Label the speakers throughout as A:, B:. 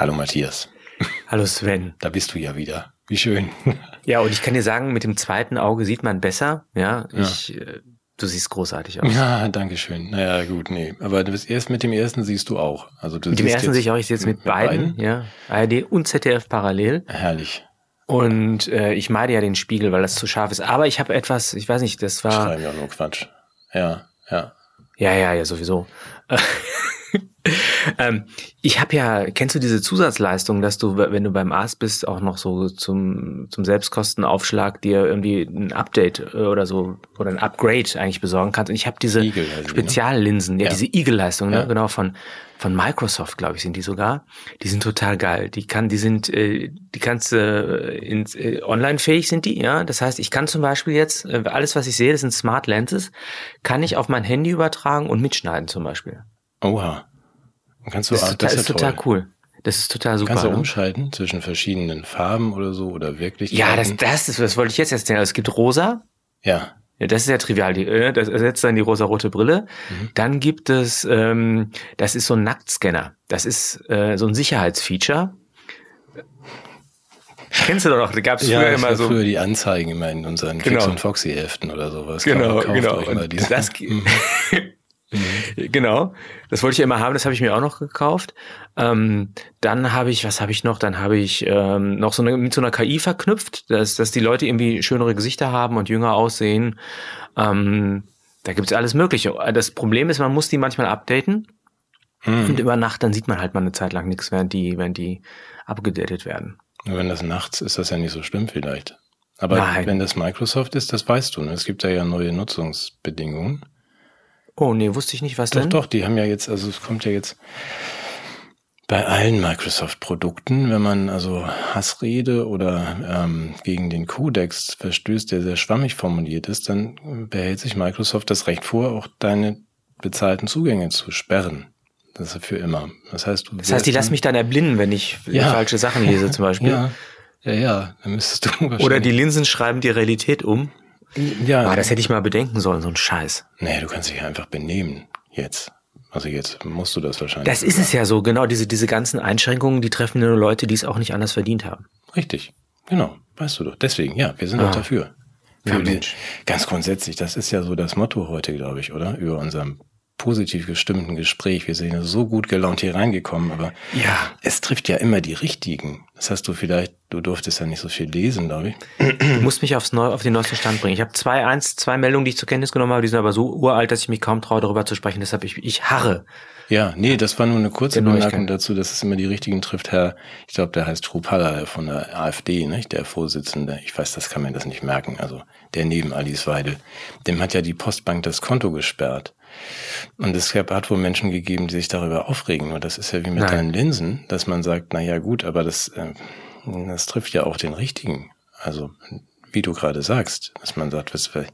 A: Hallo Matthias.
B: Hallo Sven.
A: Da bist du ja wieder. Wie schön.
B: Ja, und ich kann dir sagen, mit dem zweiten Auge sieht man besser. Ja, ich, äh, du siehst großartig aus.
A: Ja, danke schön. Naja, gut, nee. Aber du bist erst mit dem ersten siehst du auch. Also du
B: mit dem ersten sehe ich auch, ich sehe jetzt mit, beiden, ja. ARD und ZDF parallel.
A: Herrlich.
B: Und äh, ich meide ja den Spiegel, weil das zu scharf ist. Aber ich habe etwas, ich weiß nicht, das war.
A: Schreiben ja nur Quatsch. Ja, ja.
B: Ja, ja, ja, sowieso. ähm, ich habe ja, kennst du diese Zusatzleistung, dass du, wenn du beim Arzt bist, auch noch so zum, zum Selbstkostenaufschlag dir irgendwie ein Update äh, oder so oder ein Upgrade eigentlich besorgen kannst. Und ich habe diese
A: Eagle heißen die, ne?
B: Speziallinsen, ja,
A: Ja.
B: diese Eagle-Leistung,
A: Ja.
B: ne? genau, von, von Microsoft, glaube ich, sind die sogar. Die sind total geil. Die kann, die sind, äh, die kannst äh, ins äh, online fähig sind die, ja. Das heißt, ich kann zum Beispiel jetzt, äh, alles, was ich sehe, das sind Smart Lenses, kann ich auf mein Handy übertragen und mitschneiden zum Beispiel.
A: Oha. Kannst du
B: Das ist total,
A: das
B: ist total cool. Das ist total super.
A: Kannst du
B: ne?
A: umschalten zwischen verschiedenen Farben oder so oder wirklich?
B: Ja, das, das, ist, das wollte ich jetzt erzählen. Es gibt rosa.
A: Ja.
B: Ja, das ist ja trivial. Die, äh, das ersetzt dann die rosa-rote Brille.
A: Mhm.
B: Dann gibt es, ähm, das ist so ein Nacktscanner. Das ist äh, so ein Sicherheitsfeature. Kennst du doch noch, da gab es
A: Ja,
B: früher immer so.
A: früher die Anzeigen immer in unseren
B: Genau.
A: Fix und Foxy Heften oder sowas.
B: Genau,
A: Kauft
B: genau.
A: euch mal diese.
B: das, genau, das wollte ich ja immer haben, das habe ich mir auch noch gekauft. Ähm, dann habe ich, was habe ich noch? Dann habe ich ähm, noch so eine, mit so einer KI verknüpft, dass, dass die Leute irgendwie schönere Gesichter haben und jünger aussehen. Ähm, da gibt's alles Mögliche. Das Problem ist, man muss die manchmal updaten
A: Hm.
B: und über Nacht, dann sieht man halt mal eine Zeit lang nichts, während die, während die abgedatet werden.
A: Wenn das nachts ist, das ja nicht so schlimm vielleicht. Aber
B: Nein.
A: wenn das Microsoft ist, das weißt du. Ne? Es gibt da ja neue Nutzungsbedingungen.
B: Oh nee, wusste ich nicht, was
A: Doch,
B: denn?
A: doch, die haben ja jetzt, also es kommt ja jetzt bei allen Microsoft-Produkten, wenn man also Hassrede oder ähm, gegen den Kodex verstößt, der sehr schwammig formuliert ist, dann behält sich Microsoft das Recht vor, auch deine bezahlten Zugänge zu sperren. Das ist für immer. Das heißt, du
B: Das heißt, die lassen mich dann erblinden, wenn ich
A: Ja.
B: falsche Sachen lese zum Beispiel.
A: Ja, ja, ja, dann müsstest du
B: Oder die Linsen schreiben die Realität um.
A: Ja,
B: Ah, das hätte ich mal bedenken sollen, so ein Scheiß.
A: Nee, du kannst dich einfach benehmen jetzt. Also jetzt musst du das wahrscheinlich.
B: Das ist es ja so, genau, diese, diese ganzen Einschränkungen, die treffen nur Leute, die es auch nicht anders verdient haben.
A: Richtig. Genau. Weißt du doch. Deswegen, ja, wir sind
B: Ah.
A: auch dafür.
B: Ja,
A: Für die,
B: Mensch.
A: ganz grundsätzlich, das ist ja so das Motto heute, glaube ich, oder? Über unserem positiv gestimmten Gespräch. Wir sind ja so gut gelaunt hier reingekommen, aber
B: Ja.
A: es trifft ja immer die richtigen. Das hast du vielleicht, du durftest ja nicht so viel lesen, glaube ich.
B: Du musst mich aufs Neu, auf den neuesten Stand bringen. Ich habe zwei, eins, zwei Meldungen, die ich zur Kenntnis genommen habe, die sind aber so uralt, dass ich mich kaum traue, darüber zu sprechen. Deshalb ich, ich harre.
A: Ja, nee, das war nur eine kurze Bemerkung dazu, dass es immer die richtigen trifft. Herr, ich glaube, der heißt Trupalla von der AfD, nicht? der Vorsitzende. Ich weiß, das kann man das nicht merken. Also der neben Alice Weidel. Dem hat ja die Postbank das Konto gesperrt. Und es gab- hat wohl Menschen gegeben, die sich darüber aufregen. Und das ist ja wie mit
B: Nein.
A: deinen Linsen, dass man sagt, na ja, gut, aber das, äh, das trifft ja auch den richtigen. Also, wie du gerade sagst, dass man sagt, was, man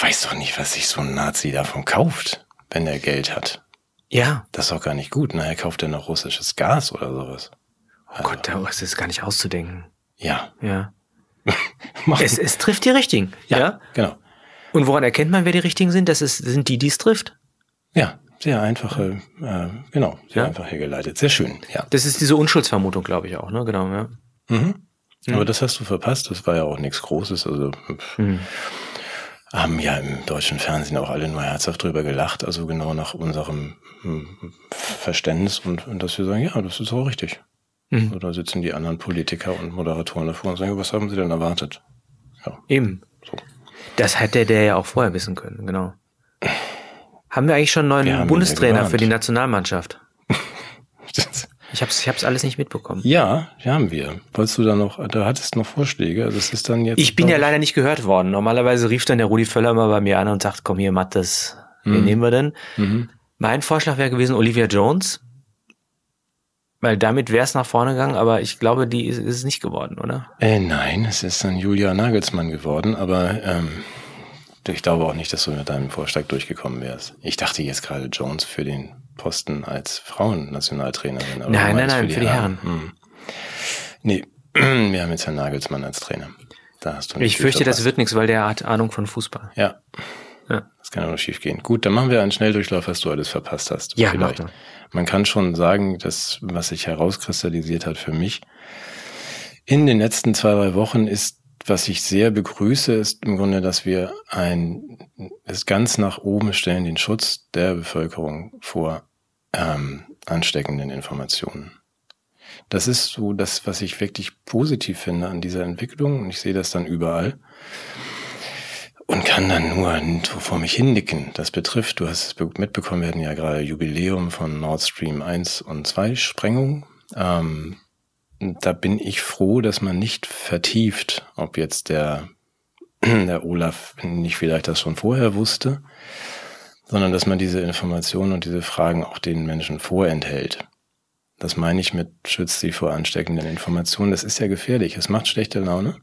A: weiß doch nicht, was sich so ein Nazi davon kauft, wenn er Geld hat.
B: Ja.
A: Das ist auch gar nicht gut. Nachher kauft er noch russisches Gas oder sowas.
B: Oh Gott, da ist es gar nicht auszudenken.
A: Ja.
B: Ja. Es, es trifft die Richtigen. Ja.
A: Genau.
B: Und woran erkennt man, wer die Richtigen sind? Das ist, sind die, die es trifft.
A: Ja, sehr einfache, äh, genau, sehr
B: Ja.
A: einfach hergeleitet. Sehr schön, ja.
B: Das ist diese Unschuldsvermutung, glaube ich auch, ne? Genau, ja.
A: Mhm. Aber das hast du verpasst. Das war ja auch nichts Großes. Also
B: Mhm.
A: haben ja im deutschen Fernsehen auch alle nur herzhaft drüber gelacht. Also genau nach unserem hm, Verständnis und, und dass wir sagen, ja, das ist auch richtig.
B: Mhm.
A: Oder sitzen die anderen Politiker und Moderatoren davor und sagen, was haben sie denn erwartet? Ja,
B: Eben.
A: so.
B: Das hätte der ja auch vorher wissen können, genau. Haben wir eigentlich schon einen neuen Bundestrainer
A: ja
B: für die. Nationalmannschaft? Ich hab's, ich hab's alles nicht mitbekommen.
A: Ja, haben wir. Wolltest du da noch, da hattest noch Vorschläge? Also es ist dann jetzt.
B: Ich bin ja leider nicht gehört worden. Normalerweise rief dann der Rudi Völler mal bei mir an und sagt, komm hier, Mattes, wen nehmen wir denn?
A: Mhm.
B: Mein Vorschlag wäre gewesen Olivia Jones. Weil damit wäre es nach vorne gegangen, aber ich glaube, die ist, ist es nicht geworden, oder?
A: Äh, nein, es ist dann Julia Nagelsmann geworden, aber ähm, ich glaube auch nicht, dass du mit deinem Vorschlag durchgekommen wärst. Ich dachte jetzt gerade Jones für den Posten als Frauennationaltrainerin. aber
B: Nein,
A: du
B: nein,
A: meinst
B: nein, für die
A: Hm. Nee, wir haben jetzt Herrn Nagelsmann als Trainer. Da hast du nicht
B: Ich fürchte, das
A: verpasst.
B: wird nichts, weil der hat Ahnung von Fußball.
A: Ja,
B: Ja.
A: Das kann ja nur schief gehen. Gut, dann machen wir einen Schnelldurchlauf, was du alles verpasst hast.
B: Ja,
A: vielleicht. Man kann schon sagen, dass was sich herauskristallisiert hat für mich in den letzten zwei, drei Wochen ist, was ich sehr begrüße, ist im Grunde, dass wir ein, es ganz nach oben stellen, den Schutz der Bevölkerung vor ähm, ansteckenden Informationen. Das ist so das, was ich wirklich positiv finde an dieser Entwicklung. Und ich sehe das dann überall und kann dann nur vor mich hinnicken. Das betrifft, du hast es mitbekommen, wir hatten ja gerade Jubiläum von Nord Stream 1 und 2 Sprengung. Ähm, da bin ich froh, dass man nicht vertieft, ob jetzt der, der Olaf nicht vielleicht das schon vorher wusste, sondern dass man diese Informationen und diese Fragen auch den Menschen vorenthält. Das meine ich mit schützt sie vor ansteckenden Informationen. Das ist ja gefährlich. Es macht schlechte Laune.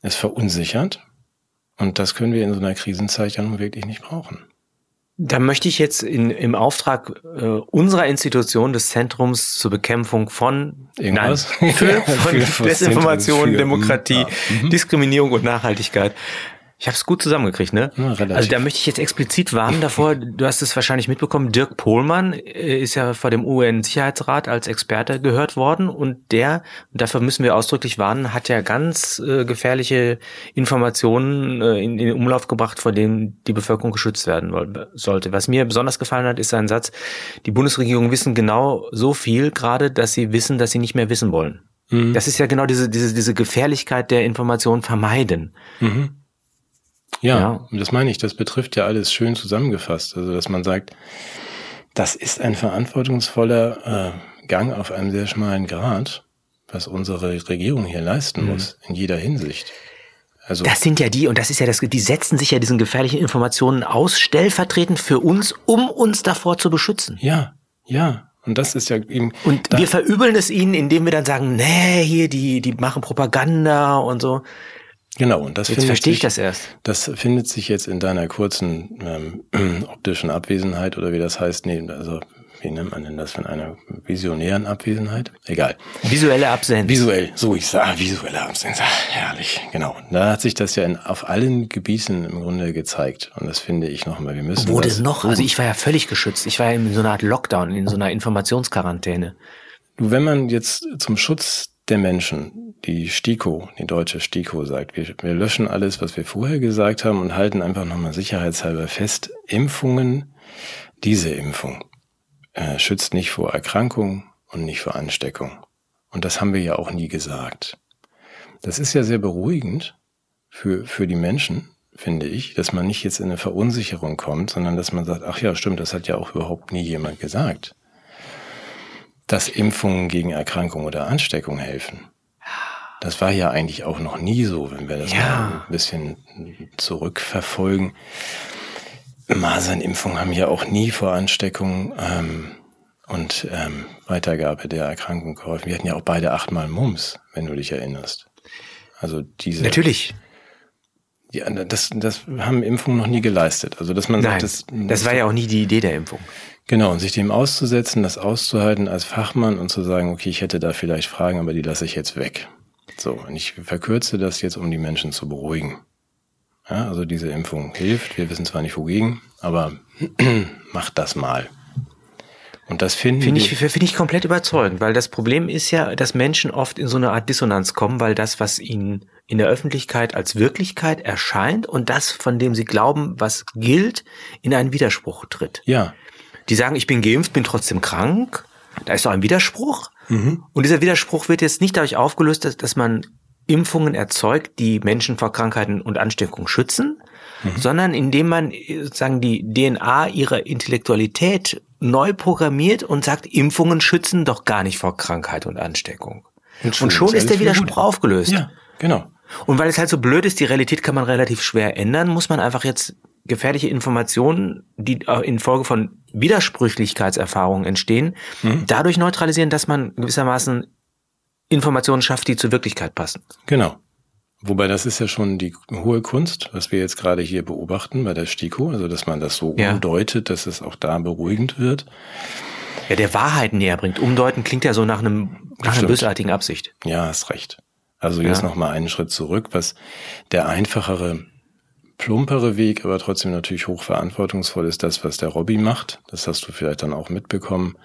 A: Es verunsichert. Und das können wir in so einer Krisenzeit ja nun wirklich nicht brauchen.
B: Da möchte ich jetzt in, im Auftrag äh, unserer Institution des Zentrums zur Bekämpfung von,
A: Irgendwas?
B: Nein, für, von Desinformation, Demokratie, ja. mhm. Diskriminierung und Nachhaltigkeit ich habe es gut zusammengekriegt, ne? Ja, also da möchte ich jetzt explizit warnen davor. Du hast es wahrscheinlich mitbekommen. Dirk Pohlmann äh, ist ja vor dem UN-Sicherheitsrat als Experte gehört worden und der, dafür müssen wir ausdrücklich warnen, hat ja ganz äh, gefährliche Informationen äh, in, in, den Umlauf gebracht, vor denen die Bevölkerung geschützt werden sollte. Was mir besonders gefallen hat, ist sein Satz: Die Bundesregierung wissen genau so viel gerade, dass sie wissen, dass sie nicht mehr wissen wollen. Mhm. Das ist ja genau diese diese diese Gefährlichkeit der Information vermeiden. Mhm.
A: Ja, ja, das meine ich. Das betrifft ja alles schön zusammengefasst. Also, dass man sagt, das ist ein verantwortungsvoller äh, Gang auf einem sehr schmalen Grad, was unsere Regierung hier leisten mhm. muss, in jeder Hinsicht.
B: Also das sind ja die, und das ist ja das, die setzen sich ja diesen gefährlichen Informationen aus, stellvertretend für uns, um uns davor zu beschützen.
A: Ja, ja. Und das ist ja eben.
B: Und wir verübeln es ihnen, indem wir dann sagen, nee, hier, die, die machen Propaganda und so.
A: Genau, und das
B: jetzt verstehe ich das erst.
A: Das findet sich jetzt in deiner kurzen ähm, optischen Abwesenheit oder wie das heißt, nee, also wie nennt man denn das von einer visionären Abwesenheit? Egal.
B: Visuelle Absenz.
A: Visuell, so ich sage, visuelle Absenz. Herrlich, genau. Da hat sich das ja in, auf allen Gebieten im Grunde gezeigt. Und das finde ich nochmal, wir müssen.
B: Wo das noch? Also ich war ja völlig geschützt. Ich war ja in so einer Art Lockdown, in so einer Informationsquarantäne.
A: Du, wenn man jetzt zum Schutz der Menschen, die STIKO, die deutsche STIKO sagt, wir, wir löschen alles, was wir vorher gesagt haben und halten einfach nochmal sicherheitshalber fest, Impfungen, diese Impfung äh, schützt nicht vor Erkrankung und nicht vor Ansteckung. Und das haben wir ja auch nie gesagt. Das ist ja sehr beruhigend für, für die Menschen, finde ich, dass man nicht jetzt in eine Verunsicherung kommt, sondern dass man sagt, ach ja, stimmt, das hat ja auch überhaupt nie jemand gesagt dass Impfungen gegen Erkrankung oder Ansteckung helfen. Das war ja eigentlich auch noch nie so, wenn wir das ja. mal ein bisschen zurückverfolgen. Masernimpfungen haben ja auch nie vor Ansteckung ähm, und ähm, Weitergabe der Erkrankung geholfen. Wir hatten ja auch beide achtmal Mumps, wenn du dich erinnerst. Also diese.
B: Natürlich.
A: Ja, das, das haben Impfungen noch nie geleistet. Also dass man
B: Nein, sagt, das, das war ja auch nie die Idee der Impfung.
A: Genau, und sich dem auszusetzen, das auszuhalten als Fachmann und zu sagen, okay, ich hätte da vielleicht Fragen, aber die lasse ich jetzt weg. So, und ich verkürze das jetzt, um die Menschen zu beruhigen. Ja, also diese Impfung hilft. Wir wissen zwar nicht wogegen, aber macht das mal. Und das finden
B: finde ich, finde ich komplett überzeugend, weil das Problem ist ja, dass Menschen oft in so eine Art Dissonanz kommen, weil das, was ihnen in der Öffentlichkeit als Wirklichkeit erscheint und das, von dem sie glauben, was gilt, in einen Widerspruch tritt.
A: Ja
B: die sagen, ich bin geimpft, bin trotzdem krank. Da ist doch ein Widerspruch. Mhm. Und dieser Widerspruch wird jetzt nicht dadurch aufgelöst, dass, dass man Impfungen erzeugt, die Menschen vor Krankheiten und Ansteckung schützen, mhm. sondern indem man sozusagen die DNA ihrer Intellektualität neu programmiert und sagt, Impfungen schützen doch gar nicht vor Krankheit und Ansteckung. Und schon, und schon ist der Widerspruch aufgelöst.
A: Ja, genau.
B: Und weil es halt so blöd ist, die Realität kann man relativ schwer ändern, muss man einfach jetzt gefährliche Informationen, die infolge von Widersprüchlichkeitserfahrungen entstehen, mhm. dadurch neutralisieren, dass man gewissermaßen Informationen schafft, die zur Wirklichkeit passen.
A: Genau. Wobei das ist ja schon die hohe Kunst, was wir jetzt gerade hier beobachten bei der STIKO, also dass man das so ja. umdeutet, dass es auch da beruhigend wird.
B: Ja, der Wahrheit näher bringt. Umdeuten klingt ja so nach einem nach einer bösartigen Absicht.
A: Ja, hast recht. Also jetzt ja. noch mal einen Schritt zurück, was der einfachere plumpere Weg, aber trotzdem natürlich hochverantwortungsvoll ist das, was der Robby macht. Das hast du vielleicht dann auch mitbekommen.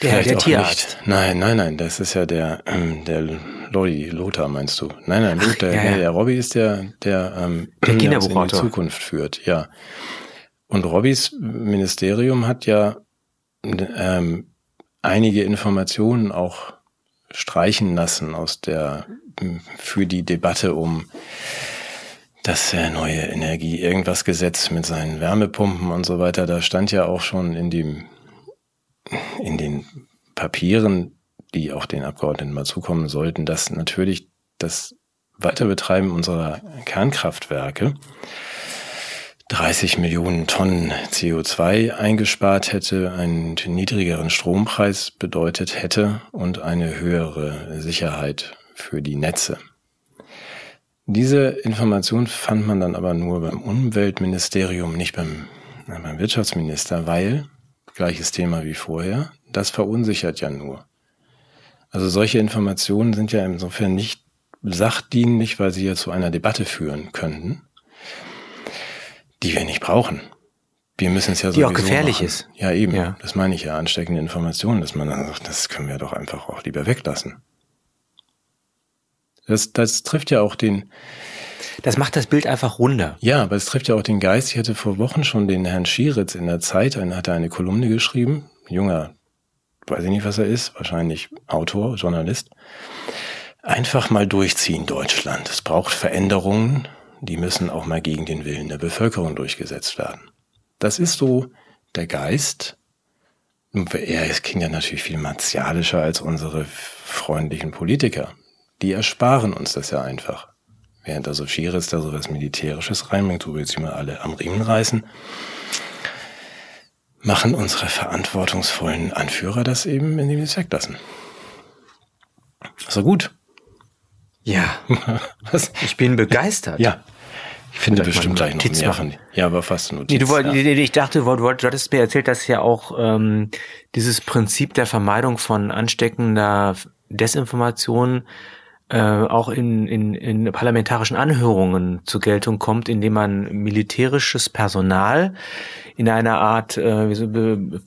B: Der,
A: Vielleicht
B: der Tierarzt.
A: Nicht. Nein, nein, nein, das ist ja der, ähm, der Lodi, Lothar meinst du? Nein, nein, Ach, der, ja, ja. der Robby ist der, der, ähm,
B: der
A: in die Zukunft führt, ja. Und Robbys Ministerium hat ja ähm, einige Informationen auch streichen lassen aus der für die Debatte um das neue Energie, irgendwas Gesetz mit seinen Wärmepumpen und so weiter. Da stand ja auch schon in dem in den Papieren, die auch den Abgeordneten mal zukommen sollten, dass natürlich das Weiterbetreiben unserer Kernkraftwerke 30 Millionen Tonnen CO2 eingespart hätte, einen niedrigeren Strompreis bedeutet hätte und eine höhere Sicherheit für die Netze. Diese Information fand man dann aber nur beim Umweltministerium, nicht beim, beim Wirtschaftsminister, weil gleiches Thema wie vorher. Das verunsichert ja nur. Also solche Informationen sind ja insofern nicht sachdienlich, weil sie ja zu einer Debatte führen könnten, die wir nicht brauchen. Wir müssen es ja
B: so. Die auch gefährlich machen. ist.
A: Ja, eben. Ja. Das meine ich ja, ansteckende Informationen, dass man dann sagt, das können wir doch einfach auch lieber weglassen. Das, das trifft ja auch den,
B: das macht das Bild einfach runder.
A: Ja, aber es trifft ja auch den Geist. Ich hatte vor Wochen schon den Herrn Schieritz in der Zeit, er hatte eine Kolumne geschrieben, junger, weiß ich nicht, was er ist, wahrscheinlich Autor, Journalist. Einfach mal durchziehen, Deutschland. Es braucht Veränderungen, die müssen auch mal gegen den Willen der Bevölkerung durchgesetzt werden. Das ist so der Geist. Er klingt ja natürlich viel martialischer als unsere freundlichen Politiker. Die ersparen uns das ja einfach. Während also Schiris da so was Militärisches reinbringt, wo wir jetzt mal alle am Riemen reißen, machen unsere verantwortungsvollen Anführer das eben, indem sie es weglassen. Doch gut.
B: Ja. was? Ich bin begeistert.
A: Ja. Ich finde bestimmt gleich noch mehr
B: machen.
A: Ja, aber fast
B: Notiz. Nee, du wollt, ja. Ich dachte, du, du hattest mir erzählt, dass ja auch ähm, dieses Prinzip der Vermeidung von ansteckender Desinformation äh, auch in, in, in parlamentarischen Anhörungen zur Geltung kommt, indem man militärisches Personal in einer Art äh,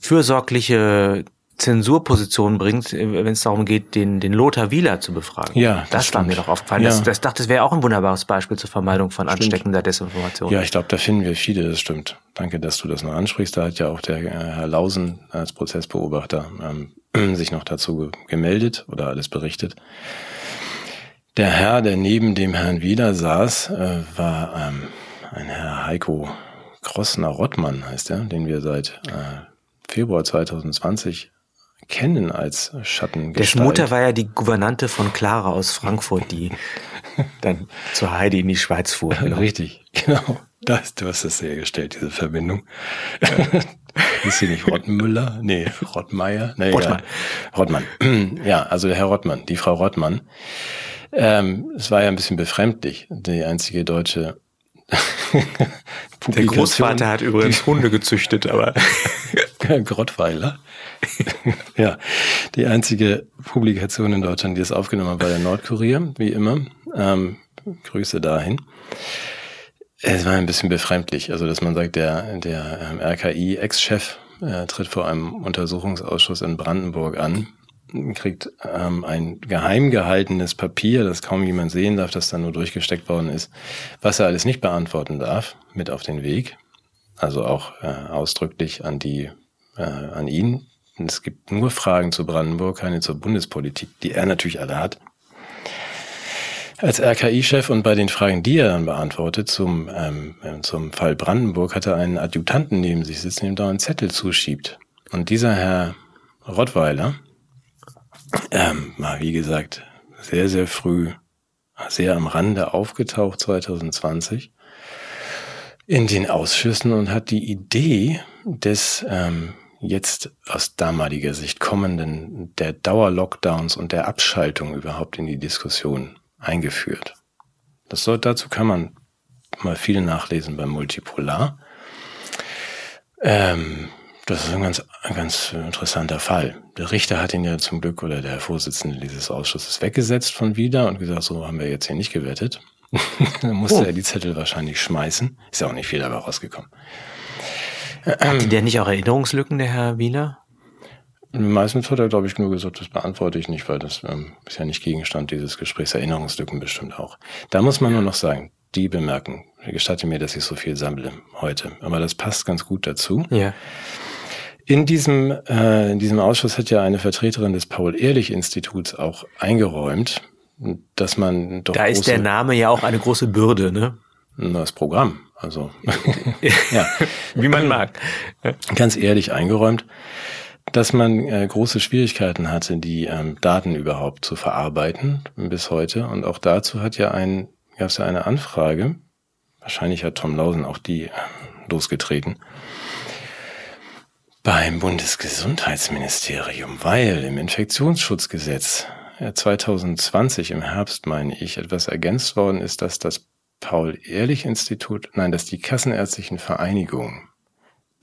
B: fürsorgliche Zensurposition bringt, äh, wenn es darum geht, den, den Lothar Wieler zu befragen.
A: Ja,
B: das, das war mir doch aufgefallen. Ja. Das, das dachte, das wäre auch ein wunderbares Beispiel zur Vermeidung von stimmt. ansteckender Desinformation.
A: Ja, ich glaube, da finden wir viele, das stimmt. Danke, dass du das noch ansprichst. Da hat ja auch der äh, Herr Lausen als Prozessbeobachter ähm, sich noch dazu gemeldet oder alles berichtet. Der Herr, der neben dem Herrn Wieler saß, äh, war ähm, ein Herr Heiko Krossner-Rottmann, heißt er, den wir seit äh, Februar 2020 kennen als Schattengestalt.
B: Dessen Mutter war ja die Gouvernante von Clara aus Frankfurt, die dann zu Heidi in die Schweiz fuhr.
A: Genau. Richtig, genau. Das, du hast das hergestellt, diese Verbindung. ist sie nicht Rottenmüller? Nee, Rottmeier? Nee, Rottmann. Rottmann. Ja, also der Herr Rottmann, die Frau Rottmann. Ähm, es war ja ein bisschen befremdlich, die einzige deutsche
B: Der Großvater hat übrigens Hunde gezüchtet, aber
A: Grottweiler. ja, die einzige Publikation in Deutschland, die es aufgenommen hat, war der Nordkurier, wie immer. Ähm, Grüße dahin. Es war ein bisschen befremdlich, also dass man sagt, der, der ähm, RKI-Ex-Chef äh, tritt vor einem Untersuchungsausschuss in Brandenburg an kriegt ähm, ein geheim gehaltenes Papier, das kaum jemand sehen darf, das dann nur durchgesteckt worden ist, was er alles nicht beantworten darf, mit auf den Weg. Also auch äh, ausdrücklich an die, äh, an ihn. Es gibt nur Fragen zu Brandenburg, keine zur Bundespolitik, die er natürlich alle hat. Als RKI-Chef und bei den Fragen, die er dann beantwortet zum, ähm, zum Fall Brandenburg, hat er einen Adjutanten neben sich sitzen, dem da einen Zettel zuschiebt. Und dieser Herr Rottweiler, ähm, wie gesagt sehr, sehr früh, sehr am Rande aufgetaucht 2020 in den Ausschüssen und hat die Idee des ähm, jetzt aus damaliger Sicht kommenden der Dauerlockdowns und der Abschaltung überhaupt in die Diskussion eingeführt. Das soll, dazu kann man mal viel nachlesen beim Multipolar. Ähm, das ist ein ganz, ein ganz interessanter Fall. Der Richter hat ihn ja zum Glück oder der Vorsitzende dieses Ausschusses weggesetzt von wieder und gesagt, so haben wir jetzt hier nicht gewettet. Dann musste oh. er die Zettel wahrscheinlich schmeißen. Ist ja auch nicht viel dabei rausgekommen.
B: Hatte der nicht auch Erinnerungslücken, der Herr Wieler?
A: Meistens hat er, glaube ich, nur gesagt, das beantworte ich nicht, weil das ähm, ist ja nicht Gegenstand dieses Gesprächs. Erinnerungslücken bestimmt auch. Da muss man nur noch sagen, die bemerken, gestatte mir, dass ich so viel sammle heute. Aber das passt ganz gut dazu.
B: Ja.
A: In diesem, äh, in diesem Ausschuss hat ja eine Vertreterin des Paul-Ehrlich-Instituts auch eingeräumt, dass man
B: doch. Da ist der Name ja auch eine große Bürde, ne?
A: Das Programm, also.
B: ja. Wie man mag.
A: Ganz ehrlich eingeräumt, dass man äh, große Schwierigkeiten hatte, die ähm, Daten überhaupt zu verarbeiten bis heute. Und auch dazu hat ja ein, gab es ja eine Anfrage. Wahrscheinlich hat Tom Lausen auch die äh, losgetreten beim Bundesgesundheitsministerium, weil im Infektionsschutzgesetz 2020 im Herbst, meine ich, etwas ergänzt worden ist, dass das Paul-Ehrlich-Institut, nein, dass die kassenärztlichen Vereinigungen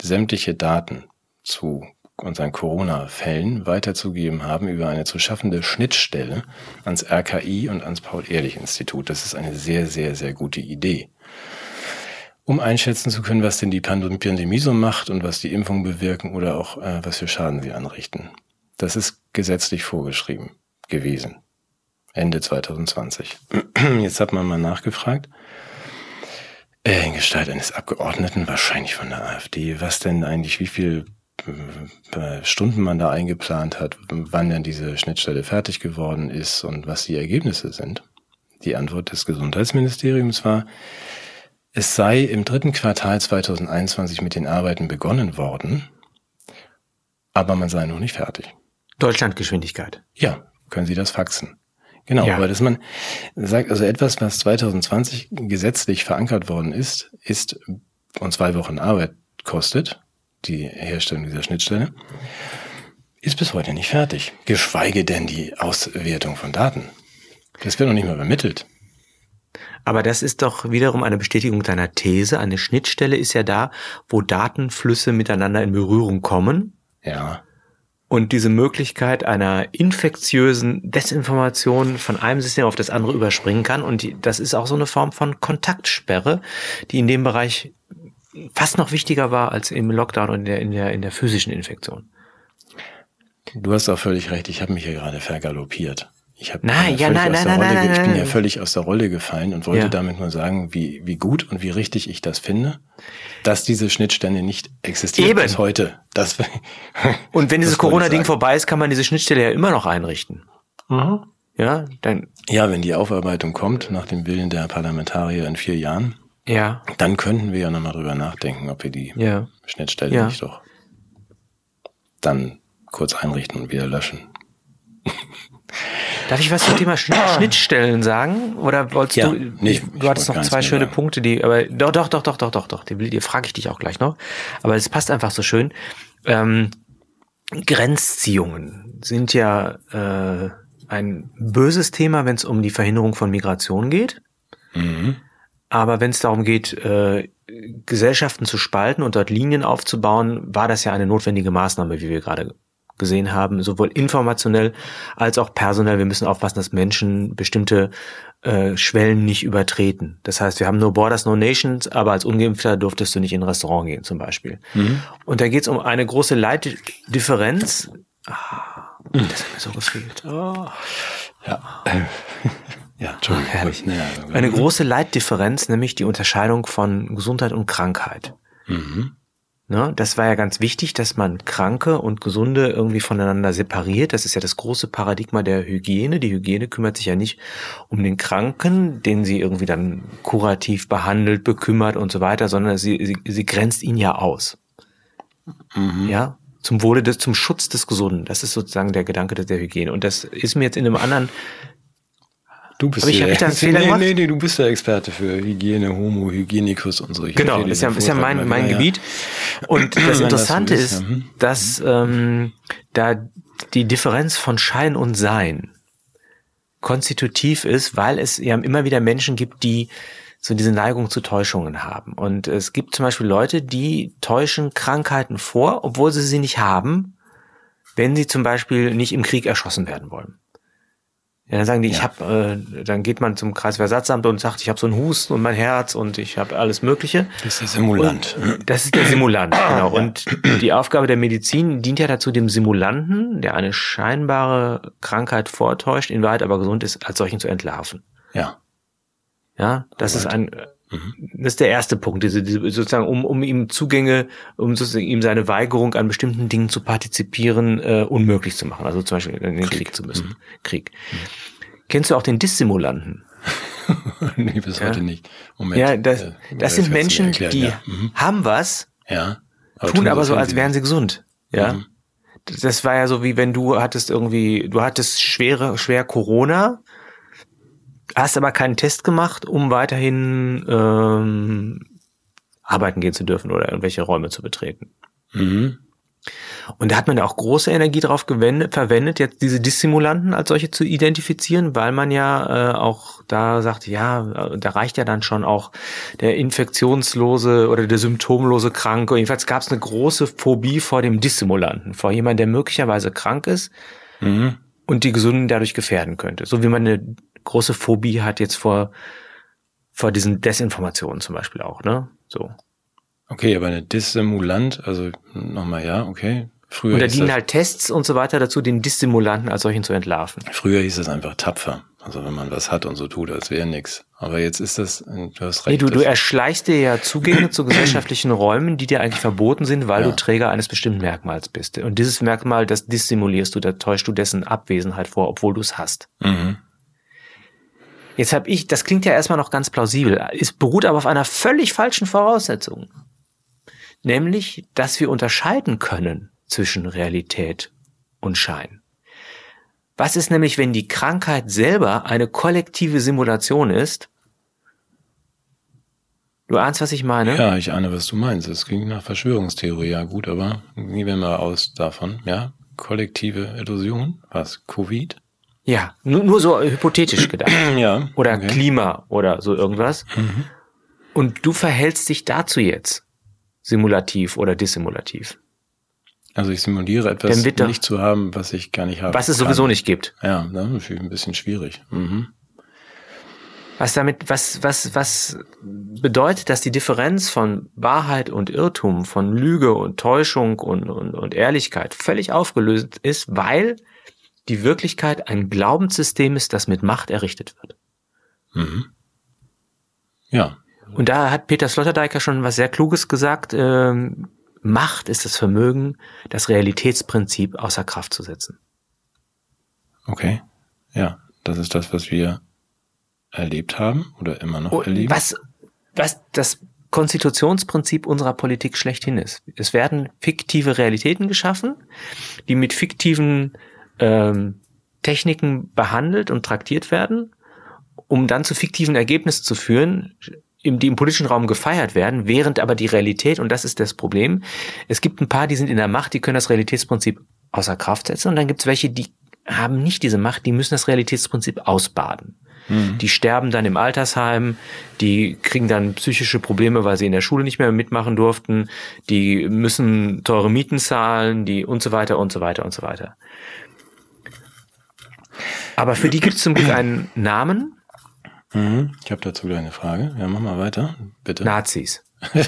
A: sämtliche Daten zu unseren Corona-Fällen weiterzugeben haben über eine zu schaffende Schnittstelle ans RKI und ans Paul-Ehrlich-Institut. Das ist eine sehr, sehr, sehr gute Idee. Um einschätzen zu können, was denn die Pandemie so macht und was die Impfungen bewirken oder auch äh, was für Schaden sie anrichten. Das ist gesetzlich vorgeschrieben gewesen. Ende 2020. Jetzt hat man mal nachgefragt. Äh, in Gestalt eines Abgeordneten, wahrscheinlich von der AfD, was denn eigentlich, wie viel äh, Stunden man da eingeplant hat, wann denn diese Schnittstelle fertig geworden ist und was die Ergebnisse sind. Die Antwort des Gesundheitsministeriums war, es sei im dritten Quartal 2021 mit den Arbeiten begonnen worden, aber man sei noch nicht fertig.
B: Deutschlandgeschwindigkeit.
A: Ja, können Sie das faxen. Genau, ja. aber dass man sagt, also etwas, was 2020 gesetzlich verankert worden ist, ist und zwei Wochen Arbeit kostet, die Herstellung dieser Schnittstelle, ist bis heute nicht fertig. Geschweige denn die Auswertung von Daten. Das wird noch nicht mal übermittelt.
B: Aber das ist doch wiederum eine Bestätigung deiner These. Eine Schnittstelle ist ja da, wo Datenflüsse miteinander in Berührung kommen.
A: Ja.
B: Und diese Möglichkeit einer infektiösen Desinformation von einem System auf das andere überspringen kann. Und das ist auch so eine Form von Kontaktsperre, die in dem Bereich fast noch wichtiger war als im Lockdown und in der, in der, in der physischen Infektion.
A: Du hast auch völlig recht, ich habe mich hier gerade vergaloppiert. Ich
B: habe nein, ja, nein, nein, nein, nein,
A: Ich bin ja völlig aus der Rolle gefallen und wollte ja. damit nur sagen, wie, wie gut und wie richtig ich das finde, dass diese Schnittstelle nicht existiert
B: Eben.
A: bis heute. Das,
B: und wenn dieses Corona-Ding vorbei ist, kann man diese Schnittstelle ja immer noch einrichten. Mhm. Ja, dann.
A: Ja, wenn die Aufarbeitung kommt, nach dem Willen der Parlamentarier in vier Jahren,
B: ja.
A: dann könnten wir ja nochmal drüber nachdenken, ob wir die
B: ja.
A: Schnittstelle
B: ja.
A: nicht doch dann kurz einrichten und wieder löschen.
B: Darf ich was zum Thema Schnittstellen sagen? Oder wolltest
A: ja,
B: du?
A: Nee,
B: du hattest noch zwei schöne sagen. Punkte, die, aber doch, doch, doch, doch, doch, doch, doch. Die, die frage ich dich auch gleich noch. Aber es passt einfach so schön. Ähm, Grenzziehungen sind ja äh, ein böses Thema, wenn es um die Verhinderung von Migration geht.
A: Mhm.
B: Aber wenn es darum geht, äh, Gesellschaften zu spalten und dort Linien aufzubauen, war das ja eine notwendige Maßnahme, wie wir gerade gesehen haben, sowohl informationell als auch personell. Wir müssen aufpassen, dass Menschen bestimmte äh, Schwellen nicht übertreten. Das heißt, wir haben No Borders, No Nations, aber als Ungeimpfter durftest du nicht in ein Restaurant gehen zum Beispiel. Mhm. Und da geht es um eine große Leitdifferenz. Ah, mhm. Das hat mir so gefühlt. Oh.
A: Ja.
B: Ja, Entschuldigung. Ach, herrlich. Ja, eine große Leitdifferenz, nämlich die Unterscheidung von Gesundheit und Krankheit.
A: Mhm.
B: Ne, das war ja ganz wichtig, dass man Kranke und Gesunde irgendwie voneinander separiert. Das ist ja das große Paradigma der Hygiene. Die Hygiene kümmert sich ja nicht um den Kranken, den sie irgendwie dann kurativ behandelt, bekümmert und so weiter, sondern sie, sie, sie grenzt ihn ja aus.
A: Mhm.
B: Ja, zum Wohle des, zum Schutz des Gesunden. Das ist sozusagen der Gedanke der Hygiene. Und das ist mir jetzt in einem anderen
A: Du bist
B: einen Fehler
A: nee, nee, nee, du bist der Experte für Hygiene, Homo, Hygienikus und so. Ich
B: genau, ist ja, ist ja mein, mein ja. Gebiet. Und das Interessante ist, ist mhm. dass ähm, da die Differenz von Schein und Sein konstitutiv ist, weil es ja immer wieder Menschen gibt, die so diese Neigung zu Täuschungen haben. Und es gibt zum Beispiel Leute, die täuschen Krankheiten vor, obwohl sie sie nicht haben, wenn sie zum Beispiel nicht im Krieg erschossen werden wollen. Ja, dann sagen die,
A: Ja.
B: ich habe, äh, dann geht man zum Kreisversatzamt und sagt, ich habe so einen Husten und mein Herz und ich habe alles Mögliche.
A: Das ist der Simulant.
B: Und das ist der Simulant, genau. Und die Aufgabe der Medizin dient ja dazu, dem Simulanten, der eine scheinbare Krankheit vortäuscht, in Wahrheit aber gesund ist, als solchen zu entlarven.
A: Ja.
B: Ja, das ist
A: Alright.
B: ein, das ist der erste Punkt, diese, diese sozusagen, um, um ihm Zugänge, um sozusagen ihm seine Weigerung an bestimmten Dingen zu partizipieren, äh, unmöglich zu machen. Also zum Beispiel in den Krieg, zu müssen. Krieg. Kennst du auch den Dissimulanten?
A: nee, bis
B: Ja.
A: heute nicht. Moment.
B: Ja, das,
A: äh,
B: das sind Menschen,
A: erklären,
B: die
A: Ja. Mhm.
B: haben was,
A: ja.
B: tun aber so, als wären sie gesund. Ja.
A: Mhm.
B: Das war ja so wie wenn du hattest irgendwie, du hattest schwere, schwer Corona, hast aber keinen Test gemacht, um weiterhin ähm, arbeiten gehen zu dürfen oder irgendwelche Räume zu betreten.
A: Mhm.
B: Und da hat man ja auch große Energie drauf gewendet, verwendet, jetzt diese Dissimulanten als solche zu identifizieren, weil man ja äh, auch da sagt, ja, äh, da reicht ja dann schon auch der infektionslose oder der symptomlose Kranke. Jedenfalls gab es eine große Phobie vor dem Dissimulanten, vor jemandem, der möglicherweise krank ist
A: Mhm.
B: und die Gesunden dadurch gefährden könnte. So wie man eine große Phobie hat jetzt vor, vor diesen Desinformationen zum Beispiel auch, ne? So.
A: Okay, aber eine Dissimulant, also nochmal, ja, okay. Früher
B: Und da dienen halt Tests und so weiter dazu, den Dissimulanten als solchen zu entlarven.
A: früher hieß es einfach tapfer. Also wenn man was hat und so tut, als wäre nix. Aber jetzt ist das, du hast
B: Nee,
A: recht.
B: du, du
A: das-
B: erschleichst dir ja Zugänge zu gesellschaftlichen Räumen, die dir eigentlich verboten sind, weil
A: Ja.
B: du Träger eines bestimmten Merkmals bist. Und dieses Merkmal, das dissimulierst du, da täuschst du dessen Abwesenheit vor, obwohl du es hast.
A: mhm.
B: Jetzt habe ich, das klingt ja erstmal noch ganz plausibel, es beruht aber auf einer völlig falschen Voraussetzung. Nämlich, dass wir unterscheiden können zwischen Realität und Schein. Was ist nämlich, wenn die Krankheit selber eine kollektive Simulation ist? Du ahnst, was ich meine?
A: Ja, ich ahne, was du meinst. Es ging nach Verschwörungstheorie, ja gut, aber gehen wir mal aus davon. Ja, kollektive Illusion, was, Covid?
B: Ja, nur, nur so hypothetisch gedacht.
A: Ja.
B: Oder
A: okay.
B: Klima oder so irgendwas.
A: Mhm.
B: Und du verhältst dich dazu jetzt simulativ oder dissimulativ.
A: Also ich simuliere etwas
B: doch-
A: nicht zu haben, was ich gar nicht habe.
B: Was es sowieso nicht gibt.
A: Ja, ne, ein bisschen schwierig. Mhm.
B: Was damit, was, was, was bedeutet, dass die Differenz von Wahrheit und Irrtum, von Lüge und Täuschung und, und, und Ehrlichkeit völlig aufgelöst ist, weil die Wirklichkeit ein Glaubenssystem ist, das mit Macht errichtet wird.
A: Mhm. Ja,
B: Und da hat Peter Sloterdijk ja schon was sehr Kluges gesagt. Ähm, Macht ist das Vermögen, das Realitätsprinzip außer Kraft zu setzen.
A: okay. Ja, das ist das, was wir erlebt haben oder immer noch
B: Und
A: erleben.
B: was, was das Konstitutionsprinzip unserer Politik schlechthin ist. Es werden fiktive Realitäten geschaffen, die mit fiktiven ähm, Techniken behandelt und traktiert werden, um dann zu fiktiven Ergebnissen zu führen, die im politischen Raum gefeiert werden, während aber die Realität, und das ist das Problem, es gibt ein paar, die sind in der Macht, die können das Realitätsprinzip außer Kraft setzen, und dann gibt es welche, die haben nicht diese Macht, die müssen das Realitätsprinzip ausbaden.
A: Mhm.
B: Die sterben dann im Altersheim, die kriegen dann psychische Probleme, weil sie in der Schule nicht mehr mitmachen durften, die müssen teure Mieten zahlen, die und so weiter und so weiter und so weiter. Aber für die gibt es zum Glück einen Namen,
A: Mhm. Ich habe dazu gleich eine Frage. Ja, mach mal weiter, bitte.
B: Nazis.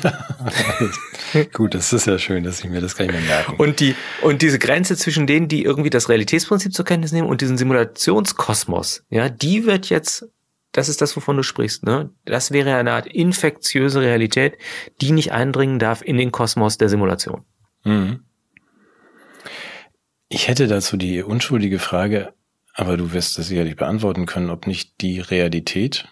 A: Gut, das ist ja schön, dass ich mir das kann ich mir merken.
B: Und die, und diese Grenze zwischen denen, die irgendwie das Realitätsprinzip zur Kenntnis nehmen und diesen Simulationskosmos, ja, die wird jetzt, das ist das, wovon du sprichst, ne? Das wäre eine Art infektiöse Realität, die nicht eindringen darf in den Kosmos der Simulation.
A: Mhm. Ich hätte dazu die unschuldige Frage, aber du wirst das sicherlich beantworten können, ob nicht die Realität,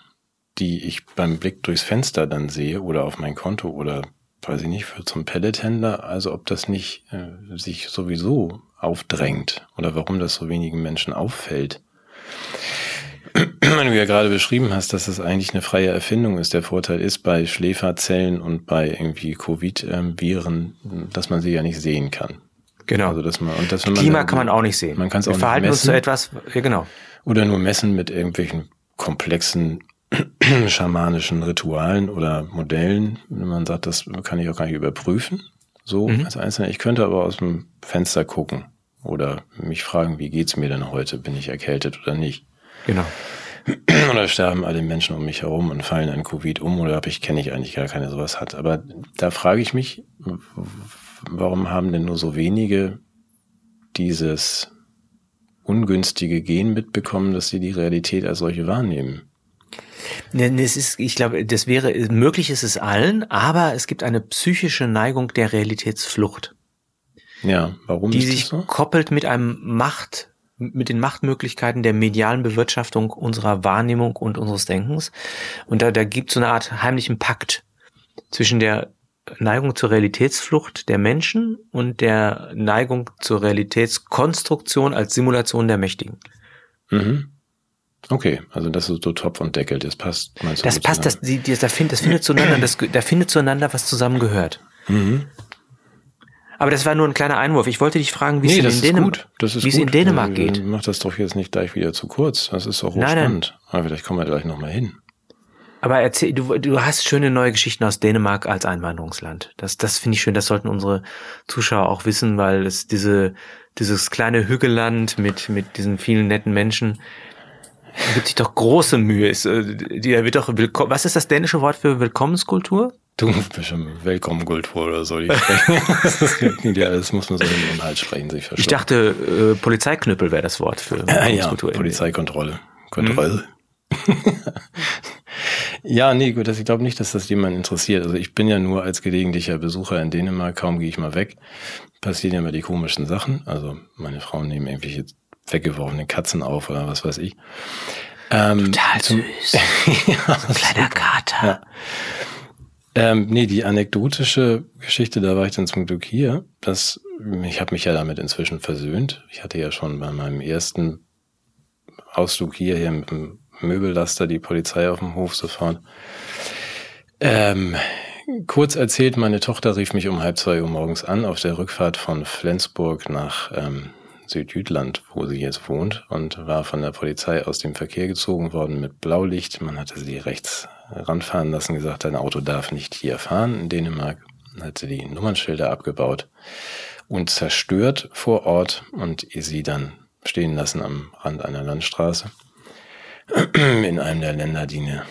A: die ich beim Blick durchs Fenster dann sehe oder auf mein Konto oder weiß ich nicht, für zum Pellethändler, also ob das nicht äh, sich sowieso aufdrängt oder warum das so wenigen Menschen auffällt. Wenn du ja gerade beschrieben hast, dass es eigentlich eine freie Erfindung ist, der Vorteil ist bei Schläferzellen und bei irgendwie Covid-Viren, dass man sie ja nicht sehen kann.
B: Genau.
A: Also dass man und das wenn man
B: Klima
A: dann-
B: kann man auch nicht sehen.
A: Man kann es auch nicht
B: verhalten uns
A: messen
B: zu etwas, ja genau.
A: oder nur messen mit irgendwelchen komplexen schamanischen Ritualen oder Modellen. Wenn man sagt, das kann ich auch gar nicht überprüfen. So
B: Mhm.
A: als Einzelner. Ich könnte aber aus dem Fenster gucken oder mich fragen, wie geht's mir denn heute? Bin ich erkältet oder nicht?
B: Genau.
A: Oder sterben alle Menschen um mich herum und fallen an Covid um oder habe ich, kenne ich eigentlich gar keine sowas hat. Aber da frage ich mich, warum haben denn nur so wenige dieses ungünstige Gen mitbekommen, dass sie die Realität als solche wahrnehmen?
B: Es ist, ich glaube, das wäre, möglich ist es allen, aber es gibt eine psychische Neigung der Realitätsflucht.
A: Ja, warum
B: die sich so? koppelt mit einem Macht, mit den Machtmöglichkeiten der medialen Bewirtschaftung unserer Wahrnehmung und unseres Denkens. Und da, da gibt es so eine Art heimlichen Pakt zwischen der Neigung zur Realitätsflucht der Menschen und der Neigung zur Realitätskonstruktion als Simulation der Mächtigen.
A: Mhm. Okay, also das ist so Topf und Deckel, das passt.
B: Meinst du das passt, das, die, das, das, findet, das findet zueinander, das, da findet zueinander, was zusammengehört. Mhm. Aber das war nur ein kleiner Einwurf. Ich wollte dich fragen, wie nee, es in Dänemark, wie in Dänemark geht.
A: Mach das doch jetzt nicht gleich wieder zu kurz. Das ist doch hochspannend. Aber vielleicht kommen wir gleich nochmal hin.
B: Aber erzähl, du, du hast schöne neue Geschichten aus Dänemark als Einwanderungsland. Das, das finde ich schön. Das sollten unsere Zuschauer auch wissen, weil es diese, dieses kleine Hügelland mit, mit diesen vielen netten Menschen, gibt sich doch große Mühe. Ist, äh, die wird doch willkommen. Was ist das dänische Wort für Willkommenskultur?
A: Du bestimmt Willkommenkultur oder so. Die sprechen, ja, das muss man so im Inhalt sprechen, sich
B: Ich dachte, äh, Polizeiknüppel wäre das Wort für
A: Willkommenskultur. Ja, Polizeikontrolle. Kontrolle. Hm? ja, nee, gut, das, ich glaube nicht, dass das jemand interessiert. Also ich bin ja nur als gelegentlicher Besucher in Dänemark, kaum gehe ich mal weg, passieren ja immer die komischen Sachen. Also meine Frauen nehmen irgendwelche weggeworfene Katzen auf oder was weiß ich.
B: Ähm, Total süß. ja, so ein kleiner Kater. Ja.
A: Ähm, nee, die anekdotische Geschichte, da war ich dann zum Glück hier. Das, ich habe mich ja damit inzwischen versöhnt. Ich hatte ja schon bei meinem ersten Ausflug hier, hier mit dem Möbellaster die Polizei auf dem Hof sofort. Ähm, kurz erzählt, meine Tochter rief mich um halb zwei Uhr morgens an auf der Rückfahrt von Flensburg nach ähm, Südjütland, wo sie jetzt wohnt, und war von der Polizei aus dem Verkehr gezogen worden mit Blaulicht. Man hatte sie rechts ranfahren lassen, gesagt, dein Auto darf nicht hier fahren in Dänemark. Hat sie die Nummernschilder abgebaut und zerstört vor Ort und sie dann stehen lassen am Rand einer Landstraße in einem der Länder, die eine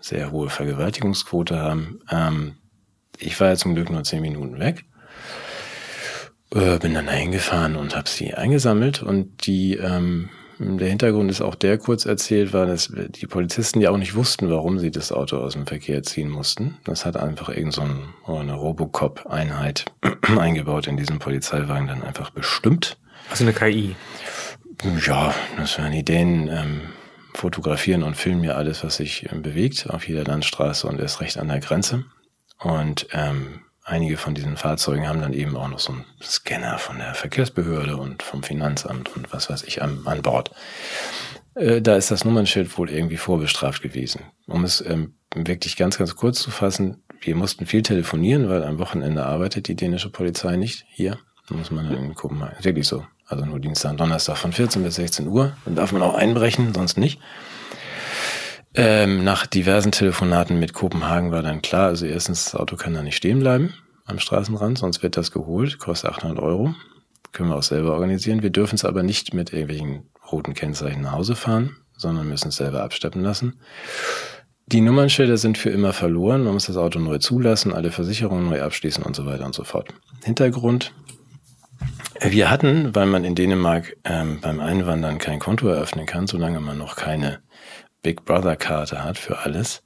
A: sehr hohe Vergewaltigungsquote haben. Ähm, ich war ja zum Glück nur zehn Minuten weg äh, bin dann da hingefahren und habe sie eingesammelt und die ähm, der Hintergrund ist auch der kurz erzählt war, dass die Polizisten ja auch nicht wussten, warum sie das Auto aus dem Verkehr ziehen mussten. Das hat einfach irgend so ein, oh, eine Robocop-Einheit eingebaut in diesem Polizeiwagen dann einfach bestimmt.
B: Also eine KI.
A: Ja, das waren Ideen. Ähm, fotografieren und filmen ja alles, was sich ähm, bewegt auf jeder Landstraße und erst recht an der Grenze. Und ähm, einige von diesen Fahrzeugen haben dann eben auch noch so einen Scanner von der Verkehrsbehörde und vom Finanzamt und was weiß ich an, an Bord. Äh, da ist das Nummernschild wohl irgendwie vorbestraft gewesen. Um es ähm, wirklich ganz, ganz kurz zu fassen, wir mussten viel telefonieren, weil am Wochenende arbeitet die dänische Polizei nicht hier. Da muss man dann gucken, wirklich so. Also nur Dienstag und Donnerstag von 14 bis 16 Uhr. Dann darf man auch einbrechen, sonst nicht. Ähm, nach diversen Telefonaten mit Kopenhagen war dann klar, also erstens, das Auto kann da nicht stehen bleiben am Straßenrand, sonst wird das geholt, kostet 800 Euro. Können wir auch selber organisieren. Wir dürfen es aber nicht mit irgendwelchen roten Kennzeichen nach Hause fahren, sondern müssen es selber absteppen lassen. Die Nummernschilder sind für immer verloren. Man muss das Auto neu zulassen, alle Versicherungen neu abschließen und so weiter und so fort. Hintergrund. Wir hatten, weil man in Dänemark ähm, beim Einwandern kein Konto eröffnen kann, solange man noch keine Big Brother Karte hat für alles,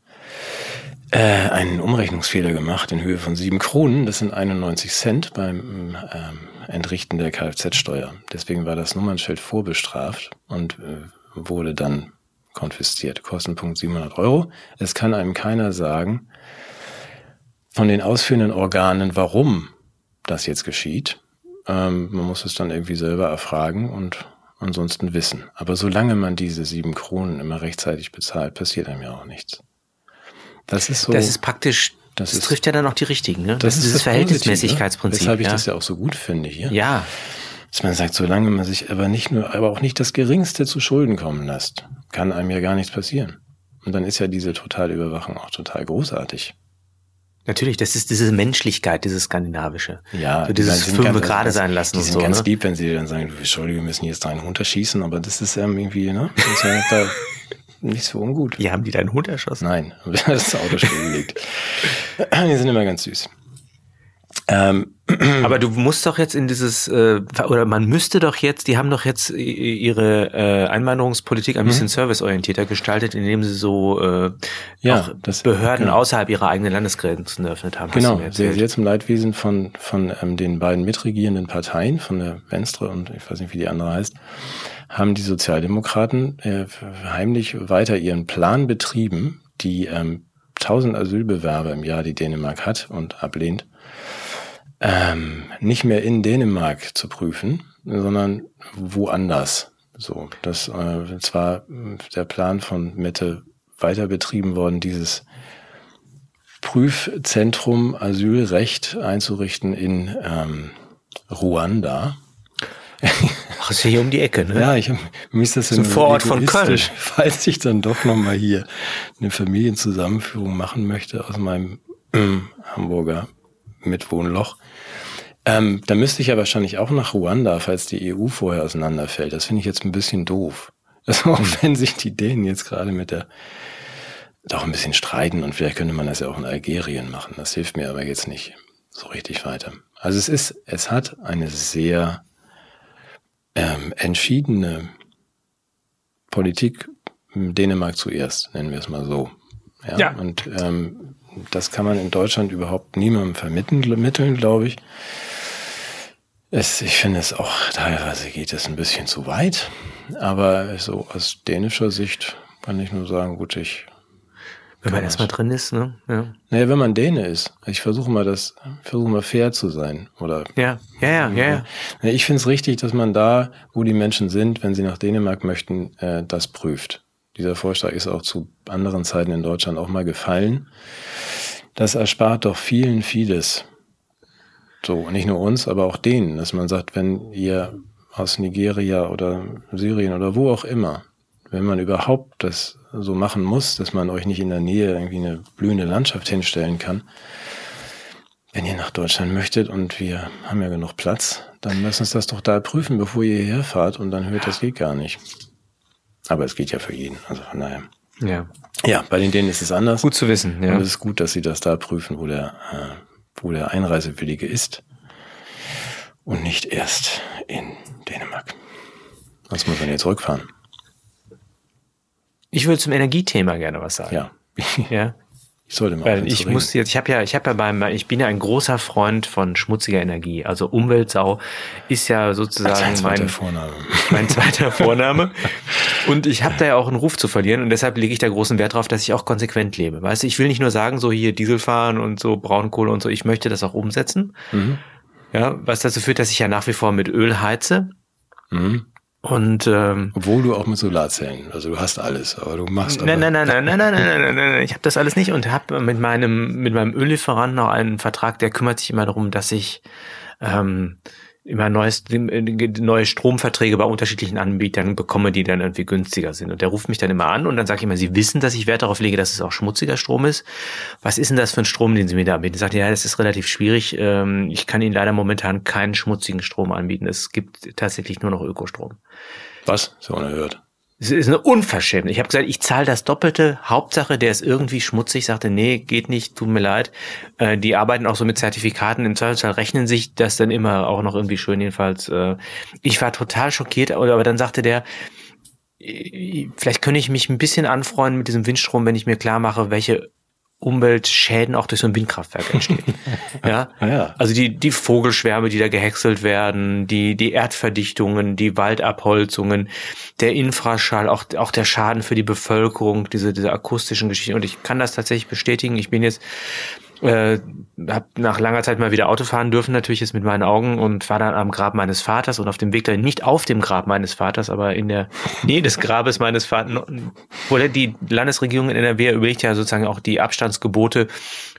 A: äh, einen Umrechnungsfehler gemacht in Höhe von sieben Kronen. Das sind 91 Cent beim ähm, Entrichten der Kfz-Steuer. Deswegen war das Nummernschild vorbestraft und äh, wurde dann konfisziert. Kostenpunkt 700 Euro. Es kann einem keiner sagen von den ausführenden Organen, warum das jetzt geschieht. Ähm, man muss es dann irgendwie selber erfragen und ansonsten wissen. Aber solange man diese sieben Kronen immer rechtzeitig bezahlt, passiert einem ja auch nichts.
B: Das ist so. Das ist praktisch. Das, das ist, trifft ja dann auch die richtigen, ne?
A: Das, das ist dieses
B: das Verhältnismäßigkeitsprinzip.
A: Weshalb ich ja. das ja auch so gut finde hier.
B: Ja.
A: Dass man sagt, solange man sich aber nicht nur, aber auch nicht das Geringste zu Schulden kommen lässt, kann einem ja gar nichts passieren. Und dann ist ja diese totale Überwachung auch total großartig.
B: Natürlich, das ist diese Menschlichkeit, dieses Skandinavische.
A: Ja,
B: so dieses
A: die sind
B: fünf
A: ganz-
B: gerade
A: ganz-
B: sein lassen
A: Die sind
B: so.
A: ganz
B: ne?
A: lieb, wenn sie dann sagen, du, Entschuldige, wir müssen jetzt deinen Hund erschießen, aber das ist ähm, irgendwie, ne? Das ist ja da nicht so ungut.
B: Wie haben die deinen Hund erschossen?
A: Nein, das Auto stillgelegt. Die sind immer ganz süß. Ähm,
B: Aber du musst doch jetzt in dieses, äh, oder man müsste doch jetzt, die haben doch jetzt ihre äh, Einwanderungspolitik ein bisschen serviceorientierter gestaltet, indem sie so äh,
A: Mhm. Ja,
B: auch
A: das-
B: Behörden
A: genau.
B: außerhalb ihrer eigenen Landesgrenzen eröffnet haben.
A: Genau, sehr, sehr zum Leidwesen von, von ähm, den beiden mitregierenden Parteien, von der Venstre und ich weiß nicht, wie die andere heißt, haben die Sozialdemokraten äh, heimlich weiter ihren Plan betrieben, die ähm, 1000 Asylbewerber im Jahr, die Dänemark hat und ablehnt, ähm, nicht mehr in Dänemark zu prüfen, sondern woanders. So, das äh, zwar der Plan von Mette weiter betrieben worden, dieses Prüfzentrum Asylrecht einzurichten in ähm, Ruanda.
B: Ach, ist ja hier um die Ecke, ne?
A: Ja, ich mir ist das
B: So ein Vorort von Köln.
A: Falls ich dann doch noch mal hier eine Familienzusammenführung machen möchte aus meinem ähm, Hamburger Mitwohnloch, ähm, da müsste ich ja wahrscheinlich auch nach Ruanda, falls die EU vorher auseinanderfällt. Das finde ich jetzt ein bisschen doof. Also auch wenn sich die Dänen jetzt gerade mit der doch ein bisschen streiten und vielleicht könnte man das ja auch in Algerien machen. Das hilft mir aber jetzt nicht so richtig weiter. Also es ist, es hat eine sehr ähm, entschiedene Politik Dänemark zuerst, nennen wir es mal so. Ja.
B: Ja.
A: Und ähm, das kann man in Deutschland überhaupt niemandem vermitteln, mitteln, glaube ich. Es, ich finde es auch teilweise geht es ein bisschen zu weit, aber so aus dänischer Sicht kann ich nur sagen, gut, ich
B: Wenn man erstmal drin ist, ne? Ja.
A: naja, wenn man Däne ist, ich versuche mal das, versuche mal fair zu sein. Oder
B: Ja, ja, ja, ja. ja.
A: Ja, ich finde es richtig, dass man da, wo die Menschen sind, wenn sie nach Dänemark möchten, äh, das prüft. Dieser Vorschlag ist auch zu anderen Zeiten in Deutschland auch mal gefallen. Das erspart doch vielen vieles. So, nicht nur uns, aber auch denen, dass man sagt, wenn ihr aus Nigeria oder Syrien oder wo auch immer, wenn man überhaupt das so machen muss, dass man euch nicht in der Nähe irgendwie eine blühende Landschaft hinstellen kann, wenn ihr nach Deutschland möchtet und wir haben ja genug Platz, dann lasst uns das doch da prüfen, bevor ihr hierher fahrt und dann hört, das geht gar nicht. Aber es geht ja für jeden, also von daher.
B: ja.
A: Ja, bei den Dänen ist es anders.
B: Gut zu wissen,
A: Und
B: ja.
A: es ist gut, dass sie das da prüfen, wo der, äh, wo der Einreisewillige ist. Und nicht erst in Dänemark. Sonst muss man jetzt zurückfahren.
B: Ich würde zum Energiethema gerne was sagen.
A: Ja.
B: Ja.
A: Ich sollte mal
B: Weil ich muss jetzt, ich habe ja, ich habe ja beim, ich bin ja ein großer Freund von schmutziger Energie. Also Umweltsau ist ja sozusagen
A: ein zweiter
B: mein,
A: Vorname.
B: mein zweiter Vorname. Und ich habe da ja auch einen Ruf zu verlieren und deshalb lege ich da großen Wert drauf, dass ich auch konsequent lebe. Weißt du, ich will nicht nur sagen, so hier Diesel fahren und so Braunkohle und so, ich möchte das auch umsetzen.
A: Mhm.
B: Ja, was dazu führt, dass ich ja nach wie vor mit Öl heize.
A: Mhm.
B: Und ähm,
A: Obwohl du auch mit Solarzellen, also du hast alles, aber du machst
B: nein, nein, nein, nein, nein, nein, nein, nein, nein. Ich habe das alles nicht und habe mit meinem mit meinem Öllieferanten noch einen Vertrag, der kümmert sich immer darum, dass ich ähm, immer neues, neue Stromverträge bei unterschiedlichen Anbietern bekomme, die dann irgendwie günstiger sind. Und der ruft mich dann immer an und dann sage ich immer, Sie wissen, dass ich Wert darauf lege, dass es auch schmutziger Strom ist. Was ist denn das für ein Strom, den Sie mir da anbieten? Sagt ja, das ist relativ schwierig. Ähm, Ich kann Ihnen leider momentan keinen schmutzigen Strom anbieten. Es gibt tatsächlich nur noch Ökostrom.
A: Was? So unerhört.
B: Es ist eine Unverschämtheit. Ich habe gesagt, ich zahle das Doppelte. Hauptsache, der ist irgendwie schmutzig. Sagte, nee, geht nicht, tut mir leid. Äh, die arbeiten auch so mit Zertifikaten. Im Zweifelsfall rechnen sich das dann immer auch noch irgendwie schön. Jedenfalls, äh, ich war total schockiert. Aber dann sagte der, äh, vielleicht könnte ich mich ein bisschen anfreuen mit diesem Windstrom, wenn ich mir klar mache, welche Umweltschäden auch durch so ein Windkraftwerk entstehen. ja?
A: Ah ja.
B: Also die, die Vogelschwärme, die da gehäckselt werden, die, die Erdverdichtungen, die Waldabholzungen, der Infraschall, auch, auch der Schaden für die Bevölkerung, diese, diese akustischen Geschichten. Und ich kann das tatsächlich bestätigen. Ich bin jetzt äh, habe nach langer Zeit mal wieder Auto fahren dürfen, natürlich jetzt mit meinen Augen und war dann am Grab meines Vaters. Und auf dem Weg dahin, nicht auf dem Grab meines Vaters, aber in der Nähe des Grabes meines Vaters, wo die Landesregierung in NRW überlegt ja sozusagen auch die Abstandsgebote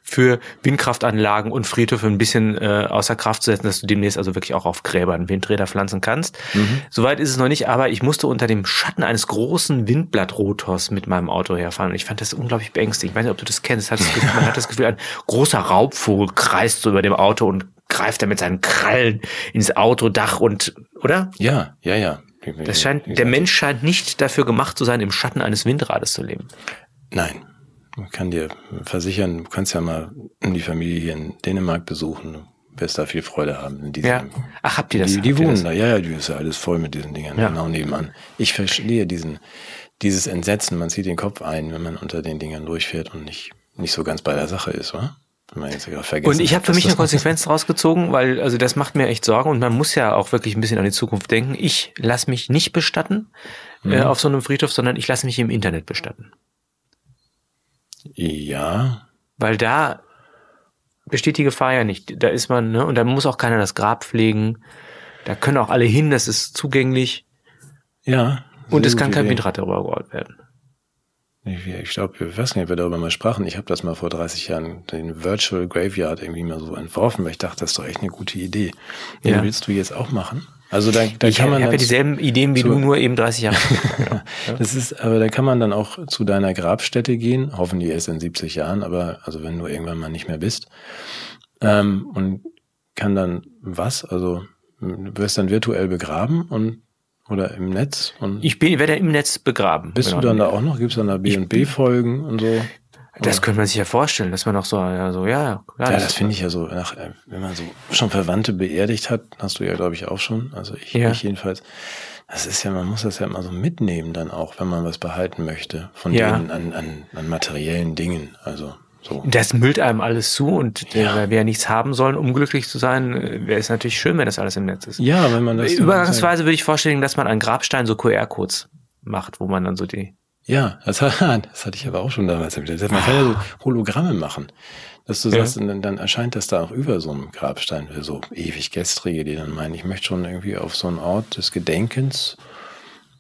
B: für Windkraftanlagen und Friedhöfe ein bisschen äh, außer Kraft zu setzen, dass du demnächst also wirklich auch auf Gräbern Windräder pflanzen kannst.
A: Mhm.
B: Soweit ist es noch nicht, aber ich musste unter dem Schatten eines großen Windblattrotors mit meinem Auto herfahren und ich fand das unglaublich beängstigend. Ich weiß nicht, ob du das kennst. Das Gefühl, man hat das Gefühl, ein großer Raubvogel kreist so über dem Auto und greift er mit seinen Krallen ins Autodach und, oder?
A: Ja, ja, ja.
B: Das scheint, der Mensch scheint nicht dafür gemacht zu sein, im Schatten eines Windrades zu leben.
A: Nein. Kann dir versichern, du kannst ja mal die Familie hier in Dänemark besuchen. Du wirst da viel Freude haben. In diesem,
B: Ja. Ach, habt ihr das?
A: Die, die wohnen da, ja, ja, die ist ja alles voll mit diesen Dingern,
B: Ja.
A: genau nebenan. Ich verstehe diesen, dieses Entsetzen, man zieht den Kopf ein, wenn man unter den Dingern durchfährt und nicht, nicht so ganz bei der Sache ist, wa? Wenn man jetzt gerade vergessen
B: Und ich habe für mich eine Konsequenz draus gezogen, weil also das macht mir echt Sorgen und man muss ja auch wirklich ein bisschen an die Zukunft denken. Ich lasse mich nicht bestatten äh,
A: Mhm.
B: auf so einem Friedhof, sondern ich lasse mich im Internet bestatten.
A: Ja,
B: Weil da besteht die Gefahr ja nicht. Da ist man, ne, und da muss auch keiner das Grab pflegen. Da können auch alle hin, das ist zugänglich.
A: ja.
B: Und es kann kein. Windrad darüber gebaut werden.
A: Ich, ich glaube, ich weiß nicht, ob wir darüber mal sprachen. Ich habe das mal vor 30 Jahren, den Virtual Graveyard irgendwie mal so entworfen, weil ich dachte, das ist doch echt eine gute Idee. Den
B: Ja.
A: willst du jetzt auch machen? Also da, da
B: ich
A: kann man
B: habe ja dieselben Ideen wie
A: zu-
B: du, nur eben 30 Jahre.
A: Das ist, aber da kann man dann auch zu deiner Grabstätte gehen, hoffentlich erst in 70 Jahren, aber also wenn du irgendwann mal nicht mehr bist, ähm, und kann dann was? Also du wirst dann virtuell begraben und oder im Netz und
B: Ich bin, werde im Netz begraben.
A: bist
B: Genau.
A: du dann da auch noch? Gibt's dann da B und B Folgen und so?
B: Das könnte man sich ja vorstellen, dass man auch so, ja, so, ja, klar.
A: Ja, das finde ich ja so, nach, äh, wenn man so schon Verwandte beerdigt hat, hast du ja, glaube ich, auch schon, also ich,
B: Ja.
A: ich jedenfalls. Das ist ja, man muss das ja immer so mitnehmen dann auch, wenn man was behalten möchte von
B: Ja.
A: denen an, an, an materiellen Dingen. Also so.
B: Das müllt einem alles zu und
A: Ja.
B: der, wer nichts haben soll, um glücklich zu sein, äh, wäre es natürlich schön, wenn das alles im Netz ist.
A: Ja, wenn man das.
B: Übergangsweise würde ich vorstellen, dass man an Grabstein so QR-Codes macht, wo man dann so die.
A: Ja, das, das hatte ich aber auch schon damals. Man kann ja so Hologramme machen. Dass du
B: Ja.
A: sagst, und dann, dann erscheint das da auch über so einem Grabstein für so ewig Gestrige, die dann meinen, ich möchte schon irgendwie auf so einen Ort des Gedenkens.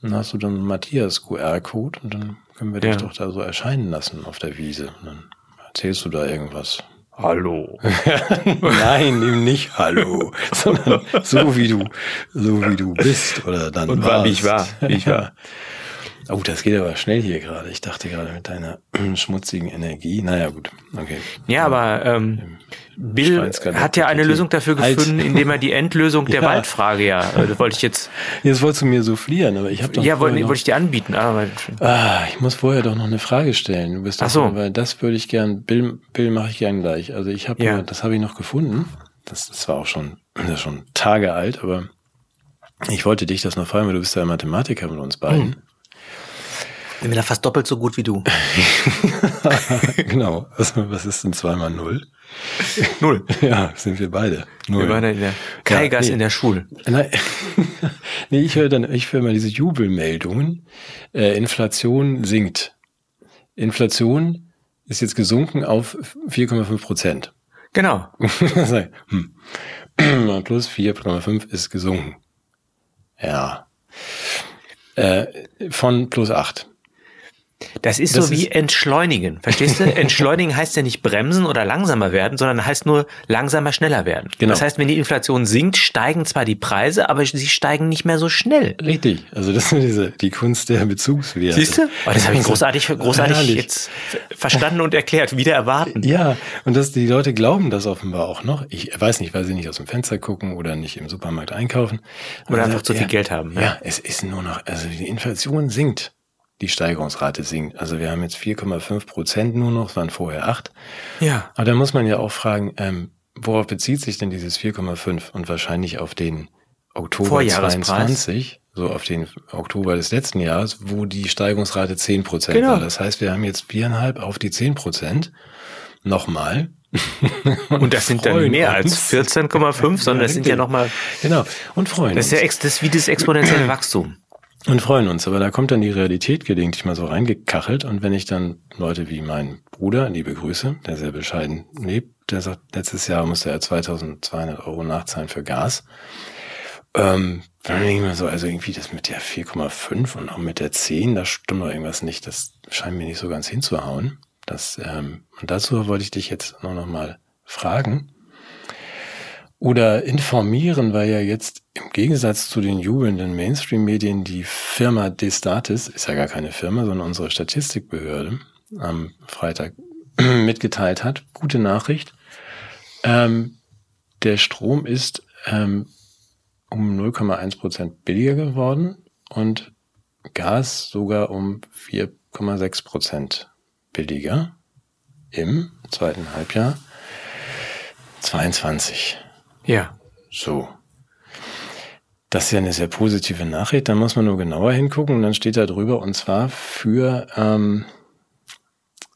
A: Dann hast du dann Matthias QR-Code und dann können wir dich
B: Ja.
A: doch da so erscheinen lassen auf der Wiese. Und dann erzählst du da irgendwas.
B: Hallo.
A: Nein, eben nicht Hallo, sondern so wie du, so wie du bist oder dann
B: Und war, wie ich
A: warst.
B: war, wie ich war.
A: Oh, das geht aber schnell hier gerade. Ich dachte gerade mit deiner schmutzigen Energie. Naja, gut. Okay.
B: Ja, aber ähm, Bill hat ja eine. Lösung dafür
A: Halt.
B: gefunden, indem er die Endlösung der
A: Ja.
B: Waldfrage ja, äh, das wollte ich jetzt,
A: Jetzt wolltest du mir so fliehen, aber ich habe doch
B: ja, wollte, wollte ich dir anbieten. Aber,
A: noch, ah, ich muss vorher doch noch eine Frage stellen. Du bist
B: Ach so.
A: weil das würde ich gern, Bill, Bill mache ich gern gleich. Also ich habe,
B: Ja.
A: das habe ich noch gefunden. Das, das war auch schon, das ist schon Tage alt, aber ich wollte dich das noch fragen, weil du bist ja Mathematiker mit uns beiden.
B: ich bin da fast doppelt so gut wie du.
A: genau. Was, was ist denn zweimal null?
B: Null.
A: Ja, sind wir beide. Null.
B: Wir waren ja in der Kaigas
A: nee.
B: in der Schule.
A: Nein, nee, ich höre dann, ich höre mal diese Jubelmeldungen. Äh, Inflation sinkt. Inflation ist jetzt gesunken auf 4,5 Prozent.
B: Genau.
A: Hm. Plus 4,5 ist gesunken. Ja. Äh, von plus 8.
B: Das ist
A: Das
B: so wie
A: ist-
B: entschleunigen. Verstehst du? Entschleunigen heißt ja nicht bremsen oder langsamer werden, sondern heißt nur langsamer, schneller werden.
A: Genau.
B: Das heißt, wenn die Inflation sinkt, steigen zwar die Preise, aber sie steigen nicht mehr so schnell.
A: Richtig. Also das ist diese, die Kunst der Bezugswerte.
B: Siehst du? Oh, das habe ich großartig, großartig
A: Herrlich.
B: jetzt verstanden und erklärt. Wieder erwarten.
A: Ja, und das, die Leute glauben das offenbar auch noch. Ich weiß nicht, weil sie nicht aus dem Fenster gucken oder nicht im Supermarkt einkaufen.
B: Oder
A: Aber
B: einfach
A: ja,
B: zu viel Geld haben,
A: Ja.
B: ja.
A: es ist nur noch, also die Inflation sinkt. Die Steigerungsrate sinkt. Also wir haben jetzt 4,5 Prozent nur noch, es waren vorher 8.
B: Ja.
A: Aber da muss man ja auch fragen, ähm, worauf bezieht sich denn dieses 4,5? Und wahrscheinlich auf den Oktober
B: Vorjahrespreis.
A: 22, so auf den Oktober des letzten Jahres, wo die Steigungsrate 10 Prozent
B: Genau.
A: war. Das heißt, wir haben jetzt viereinhalb auf die 10 Prozent. Nochmal.
B: Und das sind dann mehr als
A: uns.
B: 14,5, sondern das sind ja nochmal,
A: Genau. Und freuen
B: das ist ja ex, das ist wie das exponentielle Wachstum.
A: Und freuen uns. Aber da kommt dann die Realität gelegentlich mal so reingekachelt. Und wenn ich dann Leute wie mein Bruder, liebe Grüße, der sehr bescheiden lebt, der sagt, letztes Jahr musste er 2200 Euro nachzahlen für Gas. Ähm, dann denke ich mir so, also irgendwie das mit der 4,5 und auch mit der 10, da stimmt doch irgendwas nicht. Das scheint mir nicht so ganz hinzuhauen. Das, ähm, und dazu wollte ich dich jetzt noch, noch mal fragen oder informieren, weil ja jetzt im Gegensatz zu den jubelnden Mainstream-Medien die Firma Destatis, ist ja gar keine Firma, sondern unsere Statistikbehörde, am Freitag mitgeteilt hat. Gute Nachricht. Ähm, der Strom ist ähm, um 0,1 Prozent billiger geworden und Gas sogar um 4,6 Prozent billiger im zweiten Halbjahr 22.
B: Ja.
A: So. Das ist ja eine sehr positive Nachricht. Da muss man nur genauer hingucken und dann steht da drüber und zwar für ähm,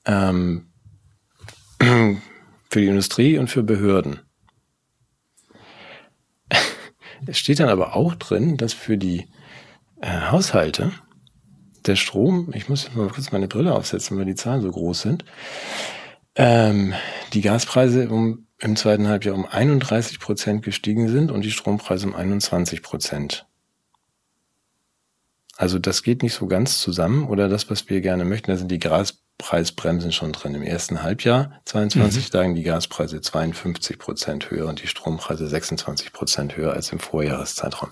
A: ähm, für die Industrie und für Behörden. Es steht dann aber auch drin, dass für die äh, Haushalte der Strom, ich muss mal kurz meine Brille aufsetzen, weil die Zahlen so groß sind, ähm, die Gaspreise um, im zweiten Halbjahr um 31 Prozent gestiegen sind und die Strompreise um 21 Prozent. Also das geht nicht so ganz zusammen oder das, was wir gerne möchten, da sind die Gaspreisbremsen schon drin. Im ersten Halbjahr 22 mhm. lagen die Gaspreise 52 Prozent höher und die Strompreise 26 Prozent höher als im Vorjahreszeitraum.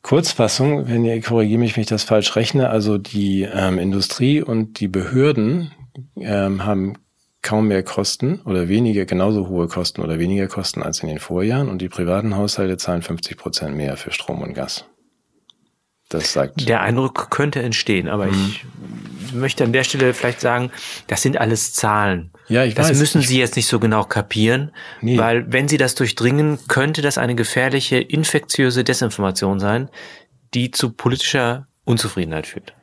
A: Kurzfassung, wenn ihr korrigiert mich, wenn ich das falsch rechne, also die ähm, Industrie und die Behörden ähm, haben kaum mehr Kosten oder weniger, genauso hohe Kosten oder weniger Kosten als in den Vorjahren und die privaten Haushalte zahlen 50 Prozent mehr für Strom und Gas.
B: Das sagt. Der Eindruck könnte entstehen, aber mhm. ich möchte an der Stelle vielleicht sagen, das sind alles Zahlen.
A: Ja, ich
B: das
A: weiß.
B: müssen Sie jetzt nicht so genau kapieren, nee. weil wenn Sie das durchdringen, könnte das eine gefährliche, infektiöse Desinformation sein, die zu politischer Unzufriedenheit führt.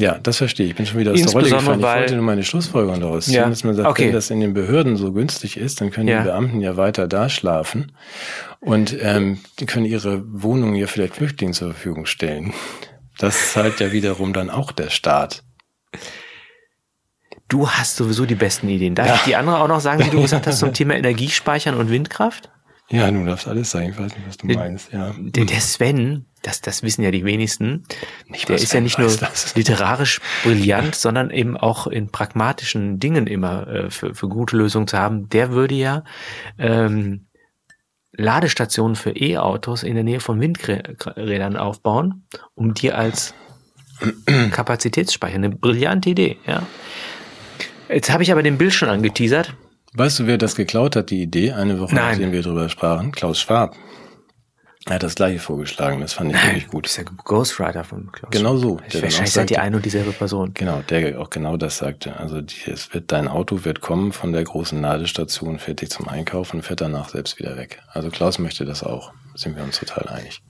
A: Ja, das verstehe ich. Ich bin schon wieder aus der Rolle gefallen. Ich wollte nur meine Schlussfolgerung daraus ziehen, ja. dass man sagt, okay. wenn das in den Behörden so günstig ist, dann können ja. die Beamten ja weiter da schlafen und ähm, die können ihre Wohnungen ja vielleicht Flüchtlingen zur Verfügung stellen. Das zahlt ja wiederum dann auch der Staat.
B: Du hast sowieso die besten Ideen. Darf ja. ich die andere auch noch sagen, die du gesagt hast zum Thema Energiespeichern und Windkraft?
A: Ja, du darfst alles sagen. Ich weiß nicht, was du meinst. Ja.
B: Der, der Sven, das, das wissen ja die wenigsten, nicht der ist ja nicht nur das. literarisch brillant, sondern eben auch in pragmatischen Dingen immer äh, für, für gute Lösungen zu haben. Der würde ja ähm, Ladestationen für E-Autos in der Nähe von Windrädern aufbauen, um die als Kapazitätsspeicher. Eine brillante Idee, ja. Jetzt habe ich aber den Bild schon angeteasert.
A: Weißt du, wer das geklaut hat, die Idee, eine Woche
B: Nein.
A: nachdem wir drüber sprachen? Klaus Schwab. Er hat das gleiche vorgeschlagen, das fand ich wirklich gut.
B: Das ist der Ghostwriter von Klaus
A: Genau so.
B: Der Wahrscheinlich seid ihr eine und dieselbe Person.
A: Genau, der auch genau das sagte. Also die, es wird, dein Auto wird kommen von der großen Ladestation, fährt dich zum Einkaufen und fährt danach selbst wieder weg. Also Klaus möchte das auch, sind wir uns total einig.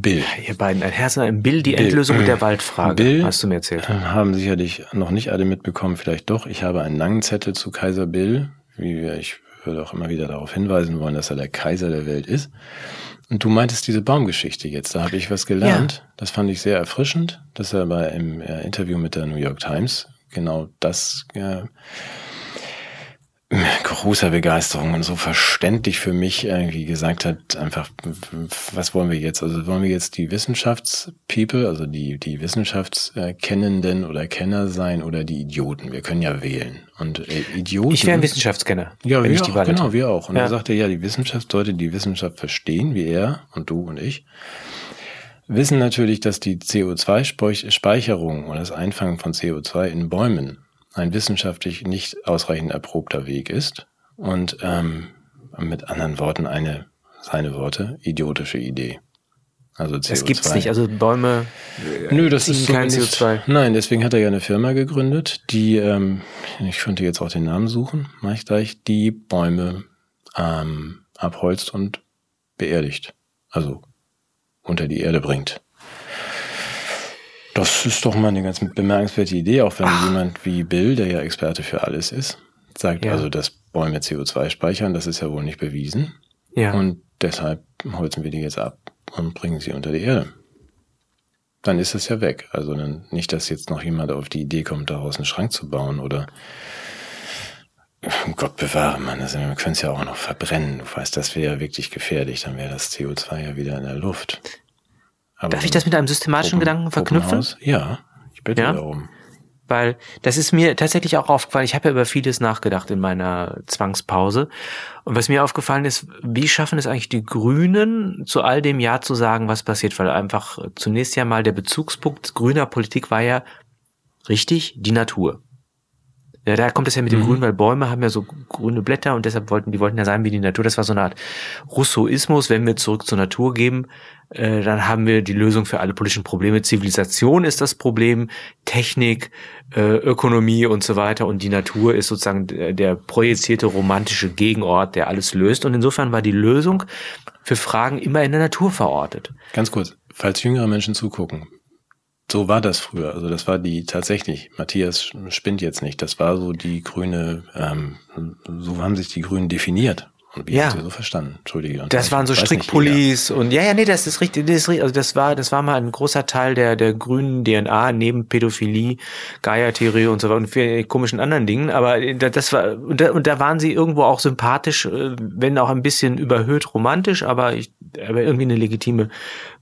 B: Bill. Ihr beiden, ein Herz im Bill, die Bill. Endlösung mit der Waldfrage,
A: Bill hast du mir erzählt. Haben sicherlich noch nicht alle mitbekommen, vielleicht doch. Ich habe einen langen Zettel zu Kaiser Bill, wie wir, ich würde auch immer wieder darauf hinweisen wollen, dass er der Kaiser der Welt ist. Und du meintest diese Baumgeschichte jetzt, da habe ich was gelernt. Ja. Das fand ich sehr erfrischend, dass er bei im äh, Interview mit der New York Times genau das äh, großer Begeisterung und so verständlich für mich irgendwie gesagt hat, einfach, was wollen wir jetzt? Also wollen wir jetzt die Wissenschaftspeople, also die, die Wissenschaftskennenden oder Kenner sein oder die Idioten? Wir können ja wählen. Und äh, Idioten.
B: Ich wäre ein Wissenschaftskenner.
A: Ja, wir auch, genau, wir auch. Und ja. er sagte, ja, die Wissenschaftsleute, die Wissenschaft verstehen, wie er und du und ich, wissen natürlich, dass die CO2-Speicherung und das Einfangen von CO2 in Bäumen ein wissenschaftlich nicht ausreichend erprobter Weg ist und ähm, mit anderen Worten eine, seine Worte, idiotische Idee.
B: Also CO2. Das gibt's nicht, also Bäume
A: äh, Nö, das ist so kein nicht, CO2. Nein, deswegen hat er ja eine Firma gegründet, die, ähm, ich könnte jetzt auch den Namen suchen, mache ich gleich, die Bäume ähm, abholzt und beerdigt. Also unter die Erde bringt. Das ist doch mal eine ganz bemerkenswerte Idee, auch wenn Ach. jemand wie Bill, der ja Experte für alles ist, sagt, ja. also dass Bäume CO2 speichern, das ist ja wohl nicht bewiesen.
B: Ja.
A: Und deshalb holzen wir die jetzt ab und bringen sie unter die Erde. Dann ist es ja weg. Also dann nicht, dass jetzt noch jemand auf die Idee kommt, daraus einen Schrank zu bauen oder Gott bewahre, man, also wir können es ja auch noch verbrennen. Du weißt, das wäre ja wirklich gefährlich. Dann wäre das CO2 ja wieder in der Luft.
B: Aber Darf ich das mit einem systematischen Open, Gedanken verknüpfen?
A: Ja, ich bitte ja? darum.
B: Weil das ist mir tatsächlich auch aufgefallen. Ich habe ja über vieles nachgedacht in meiner Zwangspause. Und was mir aufgefallen ist, wie schaffen es eigentlich die Grünen, zu all dem Ja zu sagen, was passiert? Weil einfach zunächst ja mal der Bezugspunkt grüner Politik war ja richtig die Natur. Ja, da kommt es ja mit dem mhm. Grün, weil Bäume haben ja so grüne Blätter und deshalb wollten, die wollten ja sein wie die Natur. Das war so eine Art Russoismus. Wenn wir zurück zur Natur geben, äh, dann haben wir die Lösung für alle politischen Probleme. Zivilisation ist das Problem, Technik, äh, Ökonomie und so weiter. Und die Natur ist sozusagen der, der projizierte romantische Gegenort, der alles löst. Und insofern war die Lösung für Fragen immer in der Natur verortet.
A: Ganz kurz, falls jüngere Menschen zugucken, so war das früher. Also das war die tatsächlich, Matthias spinnt jetzt nicht, das war so die grüne, ähm, so haben sich die Grünen definiert.
B: Und wie ja. so verstanden? Entschuldige. Das waren so Strickpullis und ja, ja, nee, das ist richtig, das ist richtig. Also das war, das war mal ein großer Teil der der grünen DNA neben Pädophilie, Gaia-Theorie und so weiter und vielen komischen anderen Dingen. Aber das war und da, und da waren sie irgendwo auch sympathisch, äh, wenn auch ein bisschen überhöht romantisch, aber ich, aber irgendwie eine legitime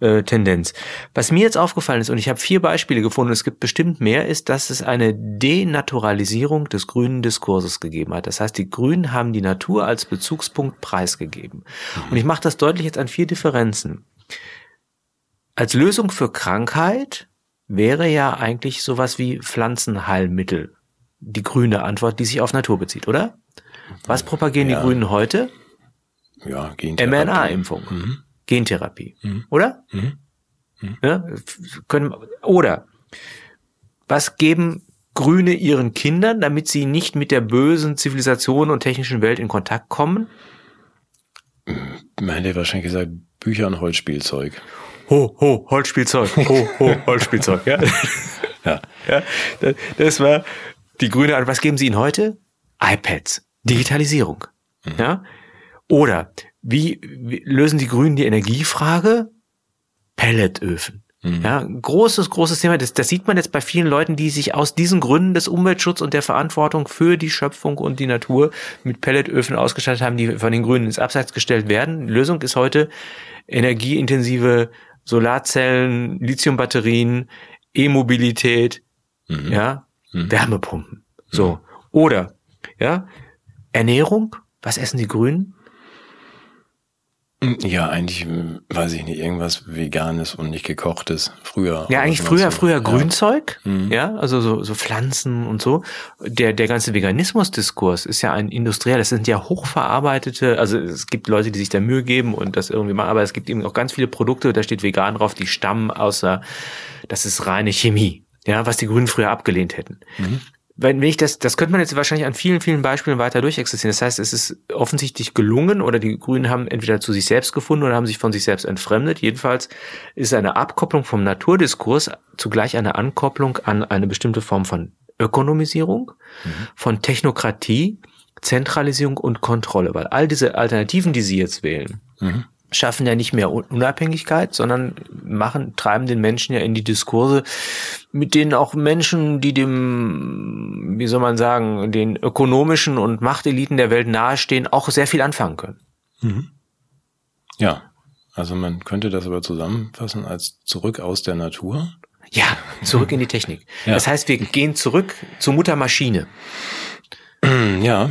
B: äh, Tendenz. Was mir jetzt aufgefallen ist und ich habe vier Beispiele gefunden, es gibt bestimmt mehr, ist, dass es eine Denaturalisierung des grünen Diskurses gegeben hat. Das heißt, die Grünen haben die Natur als Bezugspunkt Punkt preisgegeben. Und ich mache das deutlich jetzt an vier Differenzen. Als Lösung für Krankheit wäre ja eigentlich sowas wie Pflanzenheilmittel die grüne Antwort, die sich auf Natur bezieht, oder? Was propagieren ja. die Grünen heute?
A: Ja,
B: mRNA-Impfung, mhm. Gentherapie, mhm. oder? Mhm. mhm. Ja, können, oder was geben Grüne ihren Kindern, damit sie nicht mit der bösen Zivilisation und technischen Welt in Kontakt kommen?
A: Man hätte wahrscheinlich gesagt, Bücher und Holzspielzeug.
B: Ho, ho, Holzspielzeug. Ho, ho, Holzspielzeug. Ja. ja. ja. Das war die grüne Antwort. Was geben Sie ihnen heute? iPads. Digitalisierung. Mhm. Ja. Oder wie, wie lösen die Grünen die Energiefrage? Pelletöfen. Mhm. Ja, großes, großes Thema. Das, das sieht man jetzt bei vielen Leuten, die sich aus diesen Gründen des Umweltschutzes und der Verantwortung für die Schöpfung und die Natur mit Pelletöfen ausgestattet haben, die von den Grünen ins Abseits gestellt werden. Die Lösung ist heute energieintensive Solarzellen, Lithiumbatterien, E-Mobilität, mhm. ja, mhm. Wärmepumpen. So. Mhm. Oder, ja, Ernährung. Was essen die Grünen?
A: Ja, eigentlich hm, weiß ich nicht, irgendwas Veganes und nicht gekochtes früher.
B: Ja, eigentlich früher, so. früher Grünzeug, ja. Mhm. ja, also so, so Pflanzen und so. Der, der ganze Veganismus-Diskurs ist ja ein industriell, das sind ja hochverarbeitete, also es gibt Leute, die sich da Mühe geben und das irgendwie machen, aber es gibt eben auch ganz viele Produkte, da steht vegan drauf, die stammen außer, das ist reine Chemie. Ja, was die Grünen früher abgelehnt hätten. Mhm wenn, ich das, das könnte man jetzt wahrscheinlich an vielen, vielen Beispielen weiter durchexistieren. Das heißt, es ist offensichtlich gelungen oder die Grünen haben entweder zu sich selbst gefunden oder haben sich von sich selbst entfremdet. Jedenfalls ist eine Abkopplung vom Naturdiskurs zugleich eine Ankopplung an eine bestimmte Form von Ökonomisierung, mhm. von Technokratie, Zentralisierung und Kontrolle, weil all diese Alternativen, die Sie jetzt wählen, mhm schaffen ja nicht mehr Unabhängigkeit, sondern machen, treiben den Menschen ja in die Diskurse, mit denen auch Menschen, die dem, wie soll man sagen, den ökonomischen und Machteliten der Welt nahestehen, auch sehr viel anfangen können. Mhm.
A: Ja, also man könnte das aber zusammenfassen als zurück aus der Natur.
B: Ja, zurück in die Technik. Ja. Das heißt, wir gehen zurück zur Muttermaschine.
A: Ja,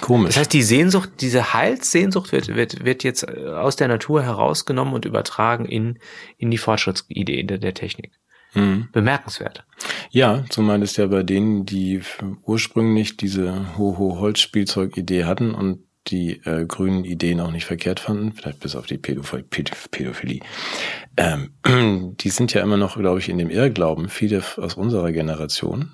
A: Komisch.
B: Das heißt, die Sehnsucht, diese Heilssehnsucht wird, wird, wird jetzt äh, aus der Natur herausgenommen und übertragen in, in die Fortschrittsidee der, der Technik. Mhm. Bemerkenswert.
A: Ja, zumal es ja bei denen, die ursprünglich diese Ho-Ho-Holz-Spielzeug-Idee hatten und die äh, grünen Ideen auch nicht verkehrt fanden, vielleicht bis auf die Pädoph Pädophilie. Ähm, die sind ja immer noch, glaube ich, in dem Irrglauben, viele aus unserer Generation,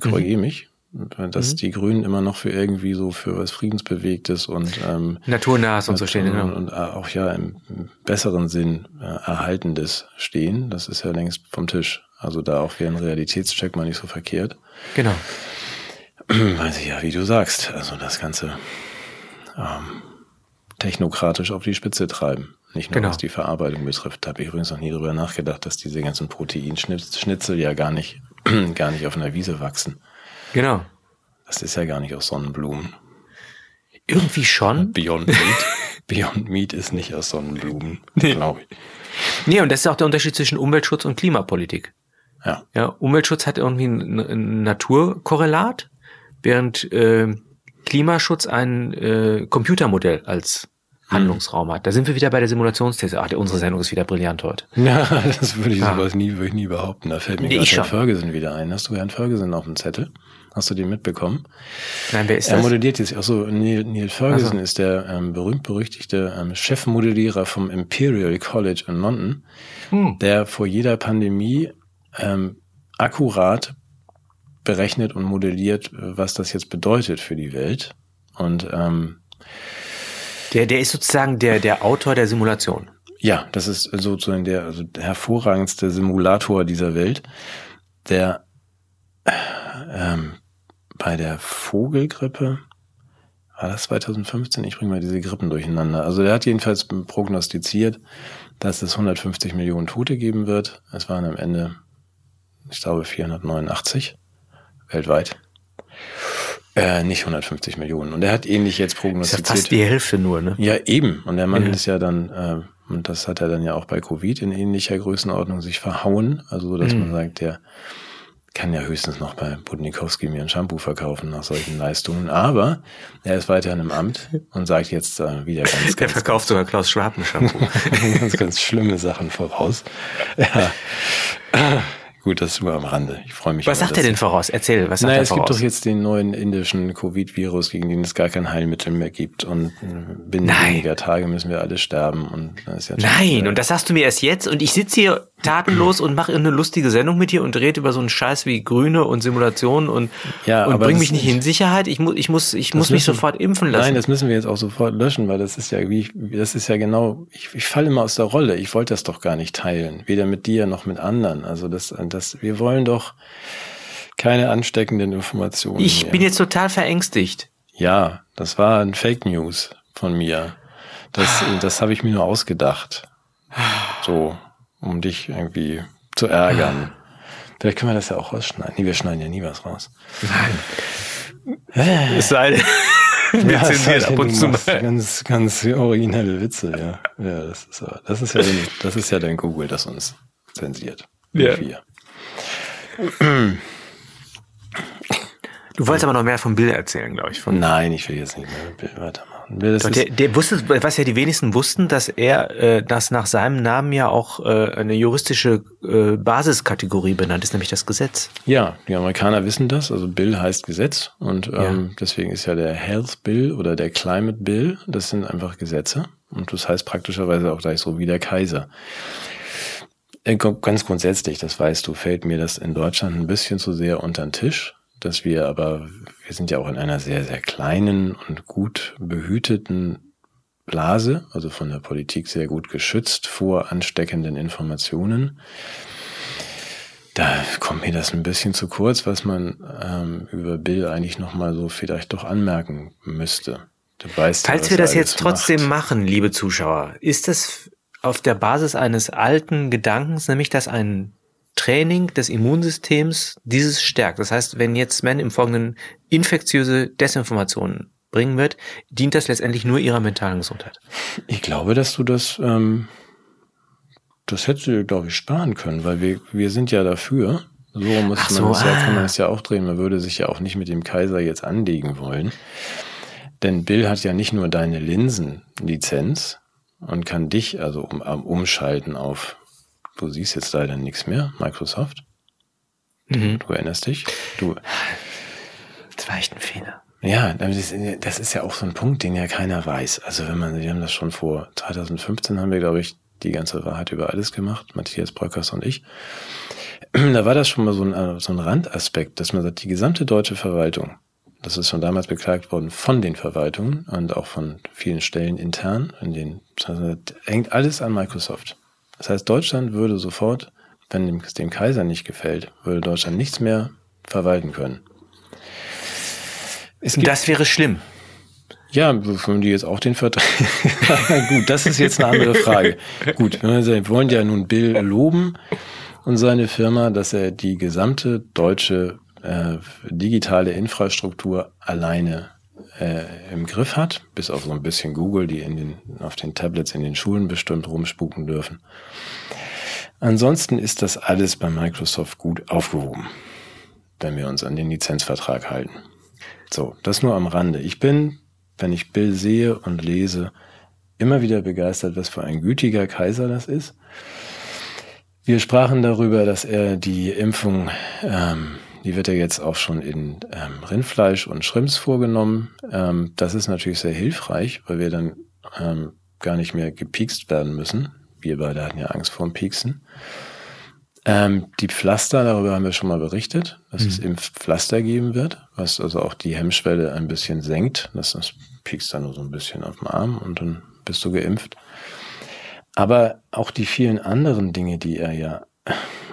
A: korrigiere mhm. mich, dass mhm. die Grünen immer noch für irgendwie so für was Friedensbewegtes und ähm,
B: naturnahes und so stehen
A: genau. und, und auch ja im besseren Sinn äh, erhaltendes stehen. Das ist ja längst vom Tisch. Also da auch wäre ein Realitätscheck mal nicht so verkehrt.
B: Genau.
A: Weiß ich ja, wie du sagst, also das Ganze ähm, technokratisch auf die Spitze treiben. Nicht nur genau. was die Verarbeitung betrifft. Habe ich übrigens noch nie drüber nachgedacht, dass diese ganzen Proteinschnitzel ja gar nicht, gar nicht auf einer Wiese wachsen.
B: Genau.
A: Das ist ja gar nicht aus Sonnenblumen.
B: Irgendwie schon.
A: Beyond Meat. Beyond Meat ist nicht aus Sonnenblumen, nee. glaube ich.
B: Nee, und das ist auch der Unterschied zwischen Umweltschutz und Klimapolitik.
A: Ja.
B: Ja, Umweltschutz hat irgendwie ein, ein Naturkorrelat, während äh, Klimaschutz ein äh, Computermodell als hm. Handlungsraum hat. Da sind wir wieder bei der Simulationsthese. Ach, unsere Sendung ist wieder brillant heute.
A: Ja, das würde ich ja. sowas nie, würde ich nie behaupten. Da fällt mir nee, gerade Herrn Ferguson wieder ein. Hast du Herrn Ferguson auf dem Zettel? Hast du den mitbekommen?
B: Nein, wer ist
A: er
B: das?
A: modelliert jetzt, ach so, Neil, Neil Ferguson
B: Ach
A: ist der ähm, berühmt-berüchtigte ähm, Chefmodellierer vom Imperial College in London,
B: Hm.
A: der vor jeder Pandemie ähm, akkurat berechnet und modelliert, was das jetzt bedeutet für die Welt. Und ähm,
B: Der, der ist sozusagen der, der Autor der Simulation.
A: Ja, das ist sozusagen der, also der hervorragendste Simulator dieser Welt, der ähm, bei der Vogelgrippe, war das 2015? Ich bringe mal diese Grippen durcheinander. Also der hat jedenfalls prognostiziert, dass es 150 Millionen Tote geben wird. Es waren am Ende, ich glaube, 489 weltweit. Äh, nicht 150 Millionen. Und er hat ähnlich jetzt
B: Ist ja
A: prognostiziert.
B: fast die Hälfte nur, ne?
A: Ja, eben. Und der Mann
B: Ja.
A: ist ja dann, äh, und das hat er dann ja auch bei Covid in ähnlicher Größenordnung sich verhauen. Also, so, dass
B: Mhm.
A: man sagt, der kann ja höchstens noch bei Budnikowski mir ein Shampoo verkaufen nach solchen Leistungen. Aber er ist weiterhin im Amt und sagt jetzt äh, wieder ganz,
B: Der
A: ganz,
B: verkauft sogar Klaus Schwab ein Shampoo.
A: ganz, ganz schlimme Sachen voraus. Ja. Gut, das ist nur am Rande. Ich freue mich.
B: Was sagt er denn voraus? Erzähl, was sagt
A: Naja,
B: er
A: es gibt
B: voraus?
A: doch jetzt den neuen indischen Covid-Virus, gegen den es gar kein Heilmittel mehr gibt. Und äh, binnen
B: Nein.
A: weniger Tage müssen wir alle sterben. Und das ist jetzt
B: Nein, und das sagst du mir erst jetzt und ich sitze hier tatenlos und mache eine lustige Sendung mit dir und rede über so einen Scheiß wie Grüne und Simulationen und,
A: Ja,
B: und bring mich nicht in Sicherheit. Ich muss, ich muss, ich muss mich sofort impfen lassen.
A: Nein, das müssen wir jetzt auch sofort löschen, weil das ist ja wie das ist ja genau, ich, ich falle immer aus der Rolle. Ich wollte das doch gar nicht teilen, weder mit dir noch mit anderen. Also das, das, wir wollen doch keine ansteckenden Informationen.
B: ich
A: mehr.
B: bin jetzt total verängstigt.
A: ja, das war ein Fake News von mir. Das, das habe ich mir nur ausgedacht. So, um dich irgendwie zu ärgern. Vielleicht können wir das ja auch rausschneiden. Nee, wir schneiden ja nie was raus.
B: Es sei denn, wir
A: Ja,
B: zensieren ab und zu mal.
A: Ganz, ganz originelle Witze, ja. Ja, das ist, das ist ja, dein, das ist ja dein Google, das uns zensiert.
B: Ja.
A: Wir.
B: Du wolltest aber noch mehr von Bill erzählen, glaube ich. Von
A: Nein, ich will jetzt nicht mehr mit Bild weitermachen. Das
B: Doch, der, der wusste, was ja die wenigsten wussten, dass er, äh, dass nach seinem Namen ja auch äh, eine juristische äh, Basiskategorie benannt ist, nämlich das Gesetz.
A: ja, die Amerikaner wissen das. Also Bill heißt Gesetz und ähm, deswegen ist ja der Health Bill oder der Climate Bill, das sind einfach Gesetze. Und das heißt praktischerweise auch gleich so wie der Kaiser. Äh, Ganz grundsätzlich, das weißt du, fällt mir das in Deutschland ein bisschen zu sehr unter den Tisch, dass wir aber, wir sind ja auch in einer sehr, sehr kleinen und gut behüteten Blase, also von der Politik sehr gut geschützt vor ansteckenden Informationen. Da kommt mir das ein bisschen zu kurz, was man ähm, über Bill eigentlich nochmal so vielleicht doch anmerken müsste. Du weißt
B: Falls wir das jetzt trotzdem
A: macht.
B: machen, liebe Zuschauer, ist das auf der Basis eines alten Gedankens, nämlich dass ein Training des Immunsystems dieses stärkt. Das heißt, wenn jetzt Sven im Folgenden infektiöse Desinformationen bringen wird, dient das letztendlich nur ihrer mentalen Gesundheit.
A: Ich glaube, dass du das, ähm, das hättest du, glaube ich, sparen können, weil wir, wir sind ja dafür. So muss
B: Ach
A: man
B: so,
A: das ja, kann
B: ah.
A: man das ja auch drehen. Man würde sich ja auch nicht mit dem Kaiser jetzt anlegen wollen. Denn Bill hat ja nicht nur deine Linsenlizenz und kann dich also um, um, umschalten auf, du siehst jetzt leider nichts mehr, Microsoft.
B: Mhm.
A: Du erinnerst dich. Du,
B: Das war echt ein Fehler.
A: ja, das ist, ja auch so ein Punkt, den ja keiner weiß. Also wenn man, wir haben das schon vor 2015 haben wir, glaube ich, die ganze Wahrheit über alles gemacht, Matthias Bröckers und ich. Da war das schon mal so ein, so ein Randaspekt, dass man sagt, die gesamte deutsche Verwaltung, das ist schon damals beklagt worden von den Verwaltungen und auch von vielen Stellen intern, in den, das hängt alles an Microsoft. Das heißt, Deutschland würde sofort, wenn dem, dem Kaiser nicht gefällt, würde Deutschland nichts mehr verwalten können. Es
B: das wäre schlimm.
A: ja, wenn die jetzt auch den Vertrag. Gut, das ist jetzt eine andere Frage. Gut, wir wollen ja nun Bill loben und seine Firma, dass er die gesamte deutsche äh, digitale Infrastruktur alleine äh, im Griff hat, bis auf so ein bisschen Google, die in den, auf den Tablets in den Schulen bestimmt rumspuken dürfen. Ansonsten ist das alles bei Microsoft gut aufgehoben, wenn wir uns an den Lizenzvertrag halten. So, das nur am Rande. Ich bin, wenn ich Bill sehe und lese, immer wieder begeistert, was für ein gütiger Kaiser das ist. Wir sprachen darüber, dass er die Impfung ähm, die wird ja jetzt auch schon in ähm, Rindfleisch und Shrimps vorgenommen. Ähm, das ist natürlich sehr hilfreich, weil wir dann ähm, gar nicht mehr gepiekst werden müssen. Wir beide hatten ja Angst vor dem Pieksen. Ähm, die Pflaster, darüber haben wir schon mal berichtet, dass mhm. es Impfpflaster geben wird, was also auch die Hemmschwelle ein bisschen senkt. Das, das piekst dann nur so ein bisschen auf dem Arm und dann bist du geimpft. Aber auch die vielen anderen Dinge, die er ja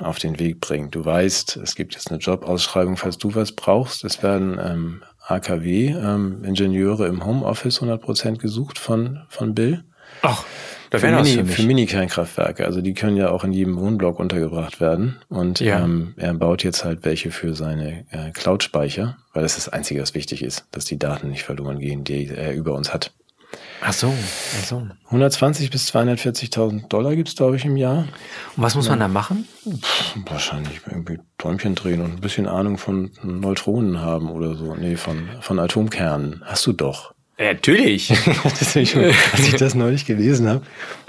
A: auf den Weg bringt. Du weißt, es gibt jetzt eine Jobausschreibung, falls du was brauchst. Es werden ähm, AKW-Ingenieure ähm, im Homeoffice 100% gesucht von, von Bill.
B: Ach,
A: da für, Mini, für Mini-Kernkraftwerke. Also die können ja auch in jedem Wohnblock untergebracht werden. Und ja. ähm, er baut jetzt halt welche für seine äh, Cloud-Speicher, weil das ist das Einzige, was wichtig ist, dass die Daten nicht verloren gehen, die er über uns hat.
B: Ach so, ach so.
A: 120 bis 240.000 Dollar gibt's glaube ich, im Jahr.
B: Und was muss man da machen?
A: Pff, wahrscheinlich irgendwie Däumchen drehen und ein bisschen Ahnung von Neutronen haben oder so. Nee, von, von Atomkernen. Hast du doch.
B: Ja, natürlich.
A: Deswegen, als ich das neulich gelesen habe,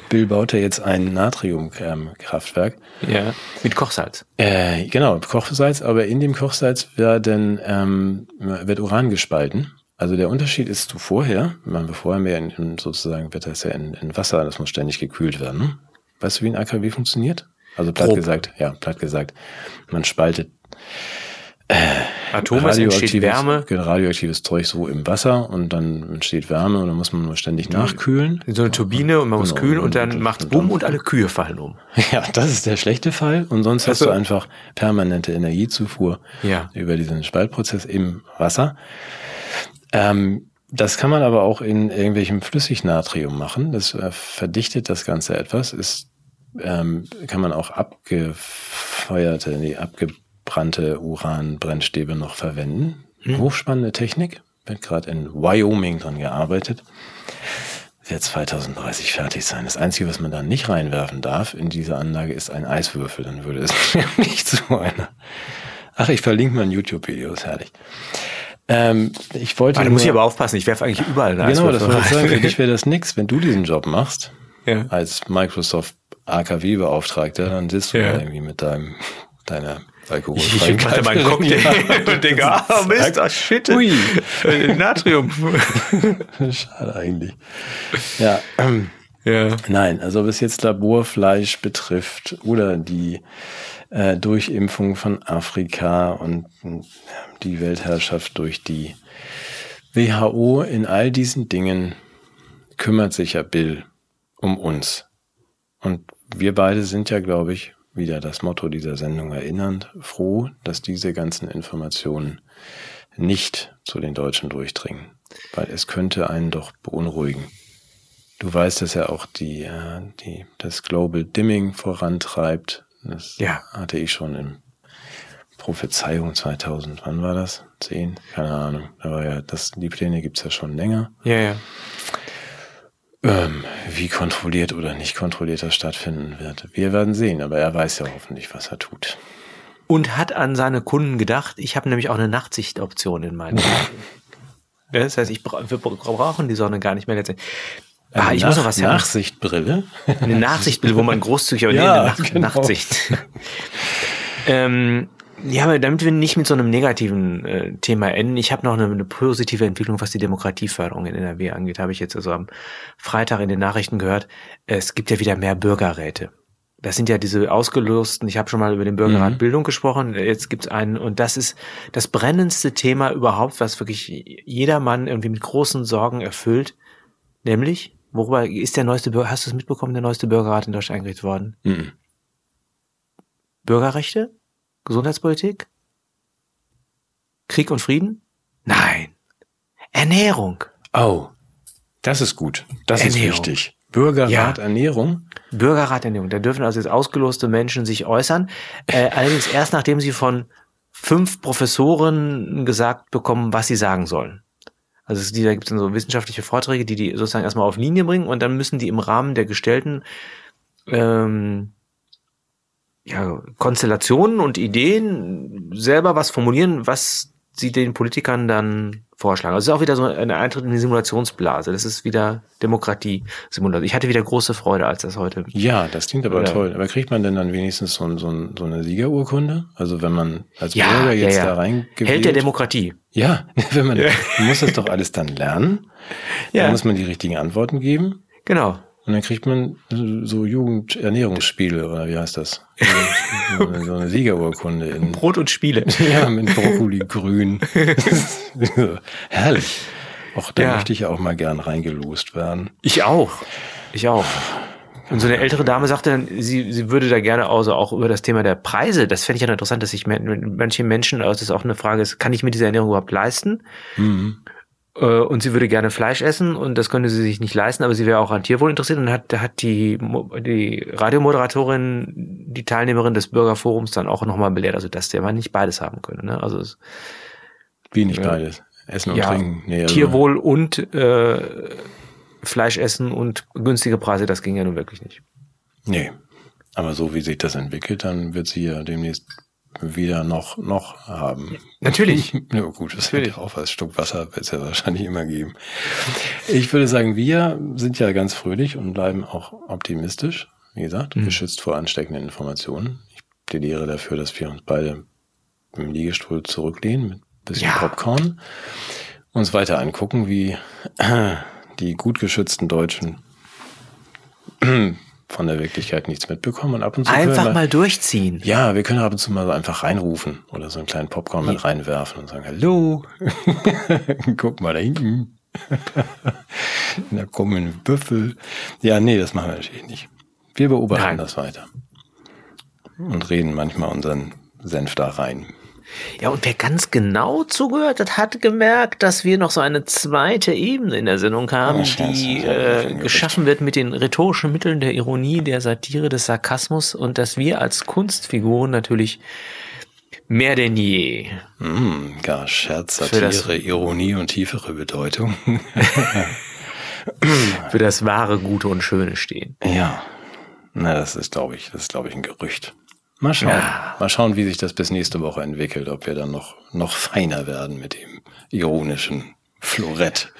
A: Bill baut ja jetzt ein Natriumkraftwerk.
B: Ja, mit Kochsalz.
A: Äh, genau, Kochsalz, aber in dem Kochsalz werden, ähm, wird Uran gespalten. Also der Unterschied ist zu vorher, man vorher mehr in, in, sozusagen wird das ja in, in Wasser, das muss ständig gekühlt werden. Weißt du, wie ein AKW funktioniert? Also platt Grob. gesagt, ja, platt gesagt, man spaltet
B: äh, Atome, entsteht Wärme.
A: Genau, radioaktives Zeug so im Wasser und dann entsteht Wärme und dann muss man nur ständig nachkühlen.
B: In so eine Turbine und man genau, muss kühlen und, und dann macht's Bumm und alle Kühe fallen um.
A: Ja, das ist der schlechte Fall und sonst also, hast du einfach permanente Energiezufuhr
B: ja.
A: über diesen Spaltprozess im Wasser. Ähm, das kann man aber auch in irgendwelchem Flüssignatrium machen. Das äh, verdichtet das Ganze etwas. Ist, ähm, kann man auch abgefeuerte, nee, abgebrannte Uranbrennstäbe noch verwenden. Hm. Hochspannende Technik. Wird gerade in Wyoming dran gearbeitet. Wird 2030 fertig sein. Das Einzige, was man da nicht reinwerfen darf in diese Anlage, ist ein Eiswürfel. Dann würde es nicht zu einer. Ach, ich verlinke mal ein YouTube-Video, ist herrlich. Ähm, ich wollte.
B: Ah, da muss ich aber aufpassen, ich werfe eigentlich überall
A: eine Genau, das wollte ich sagen. Für dich wäre das nix, wenn du diesen Job machst, ja. als Microsoft AKW-Beauftragter, dann sitzt du ja. da irgendwie mit deinem, deiner
B: alkoholfreien Ich mache meinen Cocktail ja. und denke, ah, oh, Mist, oh, shit. Ui. Äh, Natrium.
A: Schade eigentlich. Ja. ja. Nein, also was jetzt Laborfleisch betrifft oder die äh, Durchimpfung von Afrika und die Weltherrschaft durch die WHO. In all diesen Dingen kümmert sich ja Bill um uns. Und wir beide sind ja, glaube ich, wieder das Motto dieser Sendung erinnernd, froh, dass diese ganzen Informationen nicht zu den Deutschen durchdringen, weil es könnte einen doch beunruhigen. Du weißt, dass er auch die, äh, die, das Global Dimming vorantreibt, das ja. hatte ich schon in Prophezeiung 2000. Wann war das? Zehn? Keine Ahnung. Aber ja, das, die Pläne gibt's ja schon länger.
B: Ja, ja.
A: Ähm, wie kontrolliert oder nicht kontrolliert das stattfinden wird. Wir werden sehen, aber er weiß ja hoffentlich, was er tut.
B: Und hat an seine Kunden gedacht. Ich habe nämlich auch eine Nachtsichtoption in meinem Das heißt, ich bra wir brauchen die Sonne gar nicht mehr letztendlich.
A: Ah, ich Nach muss noch was Nachsichtbrille.
B: Eine Nachsichtbrille, wo man großzügig, aber ja, nee, eine Nach genau. Nachtsicht. ähm, ja, aber damit wir nicht mit so einem negativen äh, Thema enden, ich habe noch eine, eine, positive Entwicklung, was die Demokratieförderung in NRW angeht, habe ich jetzt also am Freitag in den Nachrichten gehört. Es gibt ja wieder mehr Bürgerräte. Das sind ja diese ausgelösten, ich habe schon mal über den Bürgerrat mhm. Bildung gesprochen, jetzt gibt's einen und das ist das brennendste Thema überhaupt, was wirklich jedermann irgendwie mit großen Sorgen erfüllt, nämlich Worüber ist der neueste Bürger, hast du es mitbekommen, der neueste Bürgerrat in Deutschland eingerichtet worden? Mhm. Bürgerrechte? Gesundheitspolitik? Krieg und Frieden? Nein. Ernährung.
A: Oh, das ist gut. Das Ernährung. ist wichtig. Bürgerrat ja. Ernährung?
B: Bürgerrat Ernährung. Da dürfen also jetzt ausgeloste Menschen sich äußern. Äh, allerdings erst nachdem sie von fünf Professoren gesagt bekommen, was sie sagen sollen. Also die, da gibt es dann so wissenschaftliche Vorträge, die die sozusagen erstmal auf Linie bringen und dann müssen die im Rahmen der gestellten ähm, ja, Konstellationen und Ideen selber was formulieren, was sie den Politikern dann vorschlagen. Also es ist auch wieder so ein Eintritt in die Simulationsblase. Das ist wieder Demokratie-Simulation. Ich hatte wieder große Freude, als das heute.
A: Ja, das klingt aber
B: Ja.
A: toll. Aber kriegt man denn dann wenigstens so, so, so eine Siegerurkunde? Also wenn man als
B: Ja,
A: Bürger
B: ja,
A: jetzt
B: ja.
A: da reingewählt
B: Held der Demokratie.
A: Ja, wenn man, man muss das doch alles dann lernen.
B: Ja.
A: Dann muss man die richtigen Antworten geben.
B: Genau.
A: Und dann kriegt man so Jugendernährungsspiele, oder wie heißt das? So eine, Siegerurkunde in,
B: Brot und Spiele.
A: ja, mit Brokkoli grün. Herrlich. Auch da
B: Ja.
A: möchte ich auch mal gern reingelost werden.
B: Ich auch. Ich auch. Und so eine ältere Dame sagte dann, sie, sie würde da gerne also auch über das Thema der Preise, das fände ich ja interessant, dass men- manche Menschen, also das ist auch eine Frage, ist, kann ich mir diese Ernährung überhaupt leisten?
A: Mhm.
B: Äh, Und sie würde gerne Fleisch essen und das könnte sie sich nicht leisten, aber sie wäre auch an Tierwohl interessiert und hat, da hat die, die Radiomoderatorin, die Teilnehmerin des Bürgerforums dann auch nochmal belehrt, also dass der man nicht beides haben könne. Ne? Also es,
A: Wie nicht beides. Essen und
B: ja,
A: trinken. Nee, also-
B: Tierwohl und äh, Fleisch essen und günstige Preise, das ging ja nun wirklich nicht.
A: Nee. Aber so wie sich das entwickelt, dann wird sie ja demnächst wieder noch, noch haben.
B: Natürlich.
A: Ja, gut, das
B: Natürlich.
A: wird ja auch was. Stück Wasser wird es ja wahrscheinlich immer geben. Ich würde sagen, wir sind ja ganz fröhlich und bleiben auch optimistisch. Wie gesagt,
B: Mhm.
A: geschützt vor ansteckenden Informationen. Ich plädiere dafür, dass wir uns beide im Liegestuhl zurücklehnen mit ein bisschen
B: Ja.
A: Popcorn, uns weiter angucken, wie die gut geschützten Deutschen von der Wirklichkeit nichts mitbekommen und ab und zu
B: Einfach
A: wir-
B: mal durchziehen.
A: ja, wir können ab und zu mal so einfach reinrufen oder so einen kleinen Popcorn mit reinwerfen und sagen, hallo, guck mal da hinten. da kommen Büffel. Ja, nee, das machen wir natürlich nicht. Wir beobachten
B: Nein.
A: das weiter. Und reden manchmal unseren Senf da rein.
B: Ja, und wer ganz genau zugehört hat, hat gemerkt, dass wir noch so eine zweite Ebene in der Sendung haben,
A: scheiße,
B: die äh, geschaffen wird mit den rhetorischen Mitteln der Ironie, der Satire, des Sarkasmus und dass wir als Kunstfiguren natürlich mehr denn je
A: Mm, gar Scherz, Satire, Ironie und tiefere Bedeutung.
B: für das wahre, gute und schöne stehen.
A: Ja, na, das ist, glaube ich, das ist, glaube ich, ein Gerücht. Mal schauen.
B: Ja.
A: Mal schauen, wie sich das bis nächste Woche entwickelt, ob wir dann noch, noch feiner werden mit dem ironischen Florett.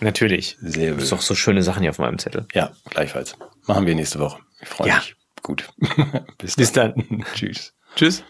B: Natürlich.
A: Sehr
B: Das ist
A: wild.
B: doch so schöne Sachen hier auf meinem Zettel.
A: Ja, gleichfalls. Machen wir nächste Woche. Ich freue
B: Ja.
A: mich. Gut. bis,
B: Bis
A: dann. Tschüss.
B: Tschüss.